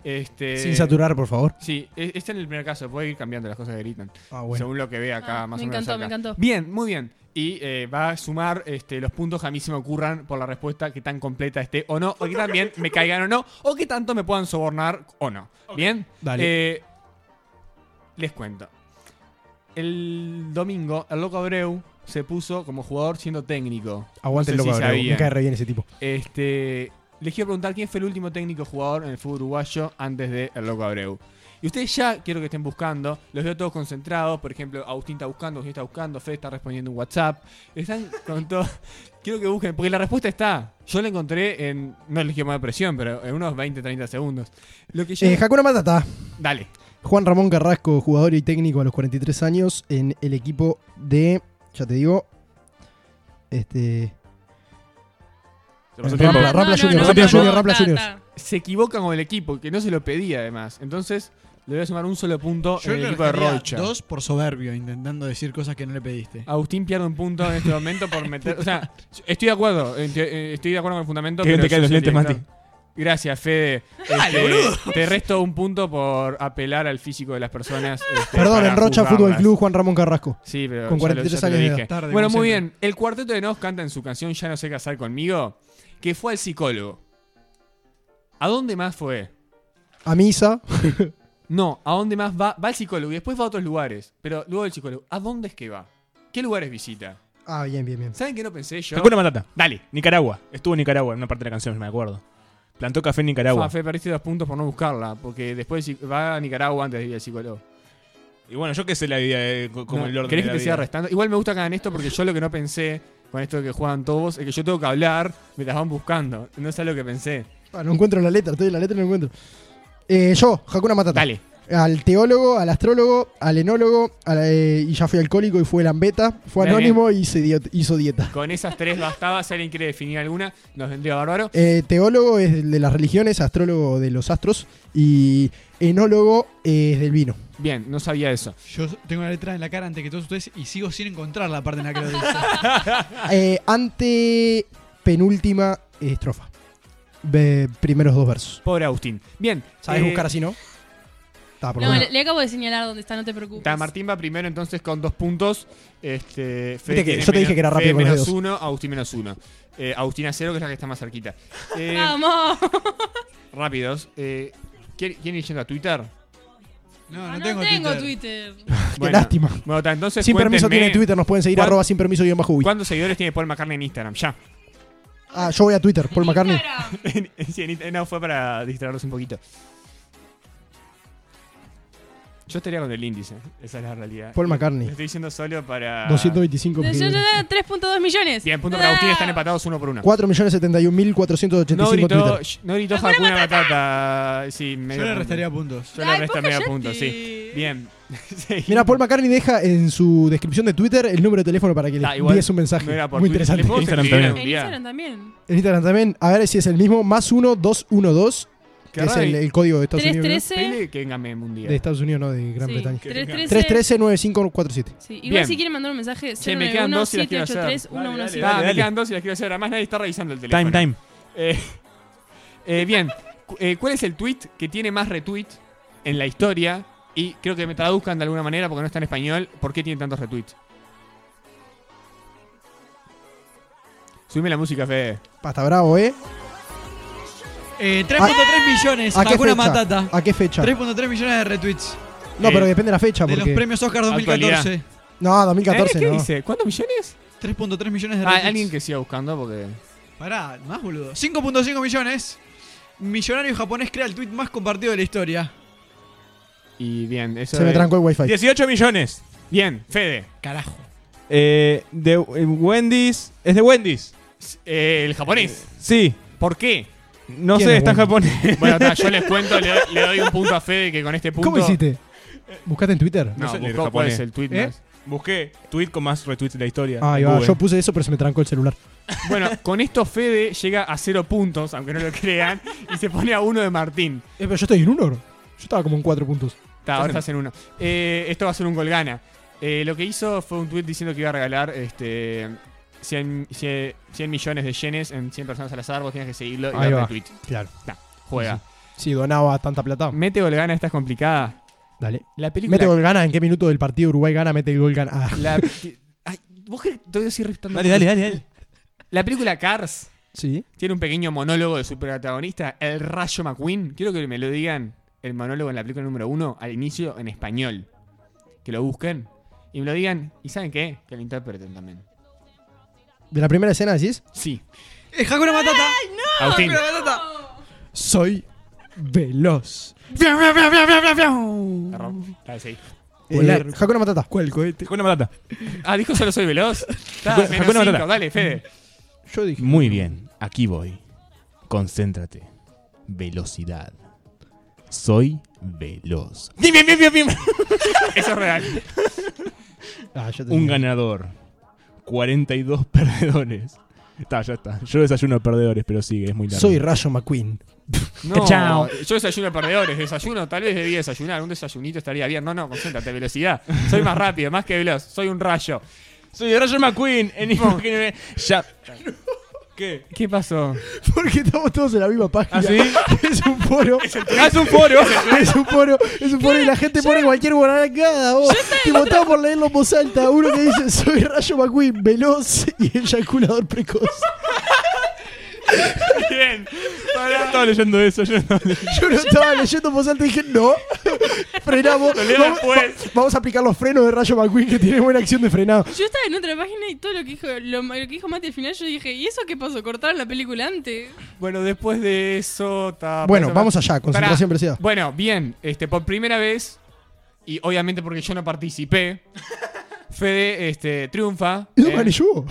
Speaker 3: Este,
Speaker 5: Sin saturar, por favor.
Speaker 3: Sí, e- este es el primer caso. Puede ir cambiando las cosas que gritan.
Speaker 5: Ah, bueno.
Speaker 3: Según lo que ve acá,
Speaker 4: Ah,
Speaker 3: más
Speaker 4: me
Speaker 3: o menos.
Speaker 4: encantó,
Speaker 3: acá.
Speaker 4: me encantó.
Speaker 3: Bien, muy bien. Y eh, va a sumar este, los puntos que a mí se me ocurran por la respuesta que tan completa esté o no, o que también me caigan o no, o que tanto me puedan sobornar o no. Bien,
Speaker 5: Dale.
Speaker 3: Eh, les cuento. El domingo, el Loco Abreu se puso como jugador siendo técnico.
Speaker 5: Aguante
Speaker 3: No sé
Speaker 5: el loco,
Speaker 3: si
Speaker 5: Abreu.
Speaker 3: sabían.
Speaker 5: Me cae re bien ese tipo.
Speaker 3: Este, les quiero preguntar quién fue el último técnico jugador en el fútbol uruguayo antes de El Loco Abreu. Y ustedes ya quiero que estén buscando, los veo todos concentrados, por ejemplo, Agustín está buscando, Agustín está buscando, Fede está respondiendo un WhatsApp. Están con todo. Quiero que busquen, porque la respuesta está. Yo la encontré en, no les quiero más presión, pero en unos 20, 30 segundos. Lo que yo...
Speaker 5: Eh, Hakuna Matata.
Speaker 3: Dale.
Speaker 5: Juan Ramón Carrasco, jugador y técnico a los 43 años en el equipo de, ya te digo, este, Rampla,
Speaker 7: el tiempo.
Speaker 5: Rampla
Speaker 4: no,
Speaker 5: Juniors,
Speaker 4: no,
Speaker 5: Rampla
Speaker 4: no,
Speaker 5: Juniors,
Speaker 4: no,
Speaker 5: Rampla
Speaker 4: ta,
Speaker 5: Juniors.
Speaker 4: ta.
Speaker 3: Se equivocan con el equipo, que no se lo pedía además. Entonces, le voy a sumar un solo punto
Speaker 6: Yo
Speaker 3: en el
Speaker 6: le
Speaker 3: equipo de Rocha.
Speaker 6: dos por soberbio, intentando decir cosas que no le pediste.
Speaker 3: Agustín pierde un punto en este momento por meter. O sea, estoy de acuerdo. eh, Estoy de acuerdo con el fundamento. Pero
Speaker 7: te caen los lentes,
Speaker 3: director. Gracias, Fede. Este, te resto un punto por apelar al físico de las personas. este,
Speaker 5: Perdón, en Rocha. Fútbol Club, Juan Ramón Carrasco.
Speaker 3: Sí, pero
Speaker 5: Con
Speaker 3: ya lo-
Speaker 5: 43
Speaker 3: ya te lo
Speaker 5: años de edad.
Speaker 6: Tarde,
Speaker 3: bueno, muy
Speaker 6: siempre.
Speaker 3: bien. El cuarteto de Nos canta en su canción Ya no sé casar conmigo, que fue al psicólogo. ¿A dónde más fue?
Speaker 5: A misa.
Speaker 3: No, ¿a dónde más va? Va al psicólogo y después va a otros lugares. Pero luego del psicólogo, ¿a dónde es que va? ¿Qué lugares visita?
Speaker 5: Ah, bien, bien, bien.
Speaker 3: ¿Saben qué no pensé yo?
Speaker 7: Hakuna Matata.
Speaker 3: Dale.
Speaker 7: Nicaragua. Estuvo en Nicaragua en una parte de la canción, me acuerdo. Plantó café en Nicaragua.
Speaker 3: Fa, Fe, perdiste dos puntos por no buscarla, porque después va a Nicaragua antes de ir al psicólogo.
Speaker 7: Y bueno, yo qué sé la idea de co- como
Speaker 3: No,
Speaker 7: el orden
Speaker 3: ¿Querés
Speaker 7: de
Speaker 3: que te siga restando? Igual me gusta que hagan esto porque yo lo que no pensé con esto de que juegan todos es que yo tengo que hablar mientras van buscando. No es algo que pensé.
Speaker 5: Ah, no encuentro la letra, estoy en la letra y no encuentro. Eh, yo, Hakuna Matata.
Speaker 3: Dale.
Speaker 5: Al teólogo, al astrólogo, al enólogo, al, eh, y ya fui alcohólico y fue lambeta, fue
Speaker 3: Bien,
Speaker 5: anónimo y se dio- hizo dieta.
Speaker 3: Con esas tres bastaba. Si alguien quiere definir alguna, nos vendría bárbaro.
Speaker 5: Eh, teólogo es el de las religiones, astrólogo de los astros y enólogo es del vino.
Speaker 3: Bien, no sabía eso.
Speaker 6: Yo tengo la letra en la cara antes que todos ustedes y sigo sin encontrar la parte en la que lo dice.
Speaker 5: Eh, ante penúltima estrofa. Ve- primeros dos versos.
Speaker 3: Pobre Agustín. Bien.
Speaker 5: ¿Sabes
Speaker 3: eh,
Speaker 5: buscar así, no? Está, por lo
Speaker 4: No, le, le acabo de señalar dónde está, no te preocupes.
Speaker 3: está, Martín va primero entonces con dos puntos. Este, Fede
Speaker 5: que yo te dije que era rápido
Speaker 3: Fede
Speaker 5: con los
Speaker 3: menos
Speaker 5: dedos.
Speaker 3: uno, Agustín menos uno. Eh, Agustina cero, que es la que está más cerquita. Eh,
Speaker 4: ¡Vamos!
Speaker 3: rápidos. Eh, ¿quieren, ¿Quieren ir yendo a Twitter?
Speaker 6: No,
Speaker 4: Ah,
Speaker 6: no,
Speaker 4: no
Speaker 6: tengo,
Speaker 4: tengo
Speaker 6: Twitter.
Speaker 4: Twitter.
Speaker 5: Qué lástima.
Speaker 3: Bueno, entonces
Speaker 5: Sin permiso tiene Twitter, nos pueden seguir
Speaker 3: ¿Cuán-
Speaker 5: arroba sin permiso guion bajo.
Speaker 3: ¿Cuántos seguidores tiene Paul McCartney en Instagram? Ya.
Speaker 5: Ah, yo voy a Twitter, Paul McCartney.
Speaker 3: Sí, en no, fue para distraerlos un poquito. Yo estaría con el índice, esa es la realidad.
Speaker 5: Paul
Speaker 3: Lo
Speaker 5: McCartney.
Speaker 3: estoy diciendo solo para...
Speaker 5: 225
Speaker 4: Yo- yo-
Speaker 5: seguidores.
Speaker 4: yo- 3.2 millones.
Speaker 3: Bien, punto para Agustín, están empatados uno por uno.
Speaker 5: 4.071.485
Speaker 3: No gritó,
Speaker 5: Twitter.
Speaker 3: sh- no gritó
Speaker 4: Hakuna
Speaker 3: Hakuna Matata. Sí, medio
Speaker 6: Yo le
Speaker 3: punto.
Speaker 6: restaría puntos.
Speaker 3: Yo le
Speaker 4: Ay,
Speaker 3: resto
Speaker 4: vos
Speaker 3: medio
Speaker 4: callate.
Speaker 3: punto, sí. Bien. Sí.
Speaker 5: Mira, Paul McCartney deja en su descripción de Twitter el número de teléfono para que le
Speaker 3: Ah, igual
Speaker 5: envíes un mensaje.
Speaker 3: no era por
Speaker 5: Muy
Speaker 3: Twitter.
Speaker 5: interesante.
Speaker 3: ¿Le puedo
Speaker 7: Instagram
Speaker 3: escribir
Speaker 7: también.
Speaker 3: un
Speaker 4: En
Speaker 3: día?
Speaker 4: Instagram también.
Speaker 5: En Instagram también, a ver si es el mismo, más 1 212, que es el, el código de Estados Unidos.
Speaker 4: 313.
Speaker 3: Pele que véngame un.
Speaker 5: De Estados Unidos, no, de Gran
Speaker 4: Sí,
Speaker 5: Bretaña.
Speaker 4: 313.
Speaker 5: 313-9547.
Speaker 4: Sí, igual
Speaker 3: Bien.
Speaker 4: si quieren mandar un mensaje,
Speaker 3: Che, me quedan dos y las quiero hacer.
Speaker 4: 091
Speaker 3: Ah,
Speaker 7: Dale,
Speaker 3: me quedan dos y las quiero hacer. Además, nadie está revisando el teléfono.
Speaker 7: Time, time.
Speaker 3: Eh, eh, bien, eh, ¿cuál es el tweet que tiene más retweet en la historia? Y creo que me traduzcan de alguna manera porque no está en español. ¿Por qué tiene tantos retweets? Subime la música, Fede.
Speaker 5: Pasta bravo, ¿eh?
Speaker 6: Eh, 3.3 millones.
Speaker 5: ¿A qué
Speaker 6: Hakuna
Speaker 5: fecha?
Speaker 6: Matata.
Speaker 5: ¿A qué fecha?
Speaker 6: 3.3 millones de retweets.
Speaker 5: No,
Speaker 3: Eh,
Speaker 5: pero depende de la fecha.
Speaker 6: De los
Speaker 5: Porque...
Speaker 6: premios Oscar 2014.
Speaker 5: No, 2014
Speaker 3: ¿Eh? ¿Qué
Speaker 5: no.
Speaker 3: dice? ¿Cuántos millones?
Speaker 6: 3.3 millones de
Speaker 3: Ah,
Speaker 6: retweets.
Speaker 3: alguien que siga buscando porque...
Speaker 6: Pará, más boludo. 5.5 millones. Millonario japonés crea el tweet más compartido de la historia.
Speaker 3: Y bien, eso
Speaker 5: Se me
Speaker 3: es-
Speaker 5: trancó el wifi.
Speaker 7: 18 millones.
Speaker 3: Bien, Fede.
Speaker 6: Carajo.
Speaker 7: Eh, de eh, Wendy's. Es de Wendy's.
Speaker 3: Eh, el japonés.
Speaker 7: Sí.
Speaker 3: ¿Por qué?
Speaker 7: No
Speaker 5: ¿Quién
Speaker 7: sé,
Speaker 5: es
Speaker 7: está en japonés.
Speaker 3: Bueno, ta, yo les cuento, le, le doy un punto a Fede que con este punto...
Speaker 5: ¿Cómo hiciste? ¿Buscaste en Twitter?
Speaker 3: No,
Speaker 7: No sé leer
Speaker 3: buscó cuál
Speaker 7: japonés.
Speaker 3: es el tweet
Speaker 5: ¿Eh?
Speaker 3: más.
Speaker 7: Busqué tweet con más retweets de la historia.
Speaker 5: Ah, ahí
Speaker 7: en
Speaker 5: va.
Speaker 7: Google.
Speaker 5: Yo puse eso, pero se me trancó el celular.
Speaker 3: Bueno, con esto Fede llega a cero puntos, aunque no lo crean, y se pone a uno de Martín.
Speaker 5: Eh, pero yo estoy en uno. Yo estaba como en cuatro puntos.
Speaker 3: Ta, ahora estás en uno. Eh, esto va a ser un gol gana. Eh, lo que hizo fue un tweet diciendo que iba a regalar este 100, 100 100 millones de yenes en 100 personas al azar. Vos tenías que seguirlo y
Speaker 5: Ahí
Speaker 3: darle
Speaker 5: va.
Speaker 3: tweet.
Speaker 5: Claro.
Speaker 3: Juega.
Speaker 5: Sí, donaba tanta plata.
Speaker 3: Mete gol gana, esta es complicada.
Speaker 5: Dale.
Speaker 3: La película.
Speaker 5: Mete gol gana. ¿En qué minuto del partido Uruguay gana? Mete el gol gana. Ah,
Speaker 3: La, ay, vos querés- te voy a
Speaker 7: Dale, dale, dale, dale.
Speaker 3: La película Cars
Speaker 5: sí.
Speaker 3: tiene un pequeño monólogo de su protagonista, el Rayo McQueen. Quiero que me lo digan el monólogo en la película número uno al inicio en español. Que lo busquen y me lo digan. ¿Y saben qué? Que lo interpreten también.
Speaker 5: ¿De la primera escena decís?
Speaker 3: Sí.
Speaker 6: ¡Es Hakuna Matata!
Speaker 3: Agustín.
Speaker 6: ¡Hakuna Matata!
Speaker 5: Soy veloz.
Speaker 6: ¡Fiau, fiau, fiau, fiau, fiau, fiau, fiau!
Speaker 3: Error. Dale, sí.
Speaker 6: Volar.
Speaker 5: Eh, Hakuna Matata.
Speaker 6: ¿Cuál cohete?
Speaker 7: Hakuna Matata.
Speaker 3: Ah, dijo solo soy veloz. Está,
Speaker 7: Hakuna
Speaker 3: menos
Speaker 7: Matata.
Speaker 3: cinco. Dale, Fede.
Speaker 5: Yo dije.
Speaker 7: Muy bien, aquí voy. Concéntrate. Velocidad. Soy veloz. Bien, bien, bien, bien, bien.
Speaker 3: Eso es real.
Speaker 5: Ah, yo
Speaker 7: Un ganador. 42 perdedores. Está, ya está. Yo desayuno perdedores, pero sigue, es muy largo.
Speaker 5: Soy Rayo McQueen.
Speaker 3: No,
Speaker 7: Chao.
Speaker 3: yo desayuno de perdedores. Desayuno, tal vez debía desayunar. Un desayunito estaría bien. No, no, concéntrate, velocidad. Soy más rápido, más que veloz. Soy un rayo.
Speaker 7: Soy Rayo McQueen en Imagine- Ya. ¿Qué?
Speaker 3: ¿Qué pasó?
Speaker 5: Porque estamos todos en la misma página.
Speaker 7: ¿Ah, sí?
Speaker 5: Es un foro.
Speaker 7: Ah, es un foro.
Speaker 5: Es un foro, es un foro y la gente pone cualquier guarangada, vos. Tipo, estaba por leerlo en voz alta. Uno que dice, soy Rayo McQueen, veloz y eyaculador precoz.
Speaker 7: Bien. Yo estaba leyendo eso. Yo no.
Speaker 5: Yo lo estaba leyendo en voz alta y dije, no. Frenamos. Vamos, va- vamos a aplicar los frenos de Rayo McQueen que tiene buena acción de frenado.
Speaker 4: Yo estaba en otra página y todo lo que dijo, lo, lo que dijo Mati al final, yo dije, ¿y eso qué pasó? ¿Cortaron la película antes?
Speaker 3: Bueno, después de eso... ta-
Speaker 5: Bueno, vamos allá, concentración
Speaker 3: Pará.
Speaker 5: preciada.
Speaker 3: Bueno, bien, este, por primera vez, y obviamente porque yo no participé, Fede este, triunfa.
Speaker 5: ¿Eso
Speaker 3: ¿eh?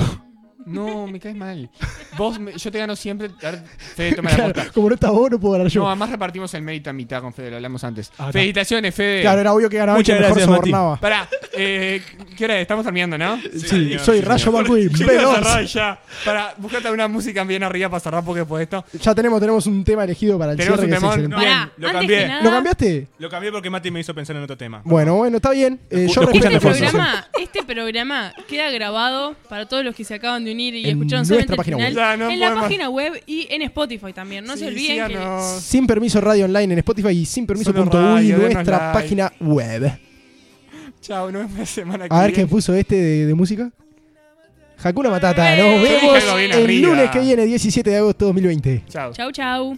Speaker 3: No, me caes mal. Vos, me- yo te gano siempre. A ver, Fede, toma la
Speaker 5: Claro,
Speaker 3: posta.
Speaker 5: como no está vos, no puedo ganar yo.
Speaker 3: No, además repartimos el mérito a mitad con Fede, lo hablamos antes.
Speaker 5: Ah, está.
Speaker 3: Felicitaciones, Fede.
Speaker 5: Claro, era obvio que ganaba el que
Speaker 7: Muchas
Speaker 5: mejor
Speaker 7: gracias, Mati.
Speaker 5: sobornaba.
Speaker 3: Pará, eh, ¿qué hora es? Estamos terminando, ¿no?
Speaker 5: Sí, soy
Speaker 7: sí,
Speaker 5: Rayo McQueen,
Speaker 3: quiero ya. Para, buscate una música bien arriba para cerrar porque después de esto.
Speaker 5: Ya tenemos, tenemos un tema elegido para el
Speaker 3: Tenemos
Speaker 5: cierre
Speaker 3: un
Speaker 5: que es
Speaker 3: temón.
Speaker 5: excelente.
Speaker 3: Bien,
Speaker 4: Pará,
Speaker 7: lo
Speaker 4: antes
Speaker 7: cambié.
Speaker 4: que nada,
Speaker 5: ¿Lo cambiaste?
Speaker 7: Lo cambié porque Mati me hizo pensar en otro tema.
Speaker 5: Bueno, bueno, está bien. Eh,
Speaker 7: Lo
Speaker 5: yo
Speaker 7: escuchan
Speaker 5: respeto
Speaker 4: este programa, este programa queda grabado para todos los que se acaban de unir y
Speaker 5: En
Speaker 4: escucharon
Speaker 5: nuestra
Speaker 4: solamente el
Speaker 5: página
Speaker 4: final.
Speaker 3: web. Ya, no
Speaker 4: en la página web y en Spotify también. No
Speaker 3: Sí,
Speaker 4: se olviden que...
Speaker 5: Sin permiso radio online en Spotify y sin permiso
Speaker 3: Solo
Speaker 5: punto uy,
Speaker 3: radio, denos
Speaker 5: nuestra
Speaker 3: like.
Speaker 5: página web.
Speaker 3: Chao, nos vemos la semana que
Speaker 5: A ver qué puso este de, de música. Hakuna Matata.
Speaker 4: Eh,
Speaker 5: Nos vemos el lunes que viene, 17 de agosto 2020.
Speaker 3: Chao.
Speaker 4: Chau, chau.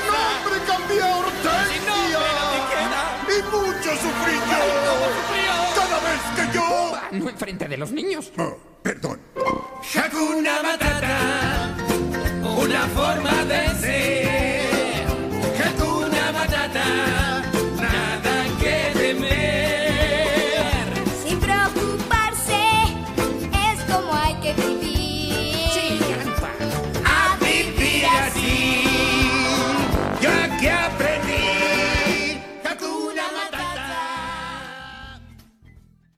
Speaker 8: mucho sufrí yo. Cada vez que yo.
Speaker 2: No enfrente de los niños.
Speaker 8: Oh, perdón.
Speaker 2: Hakuna Matata, una forma de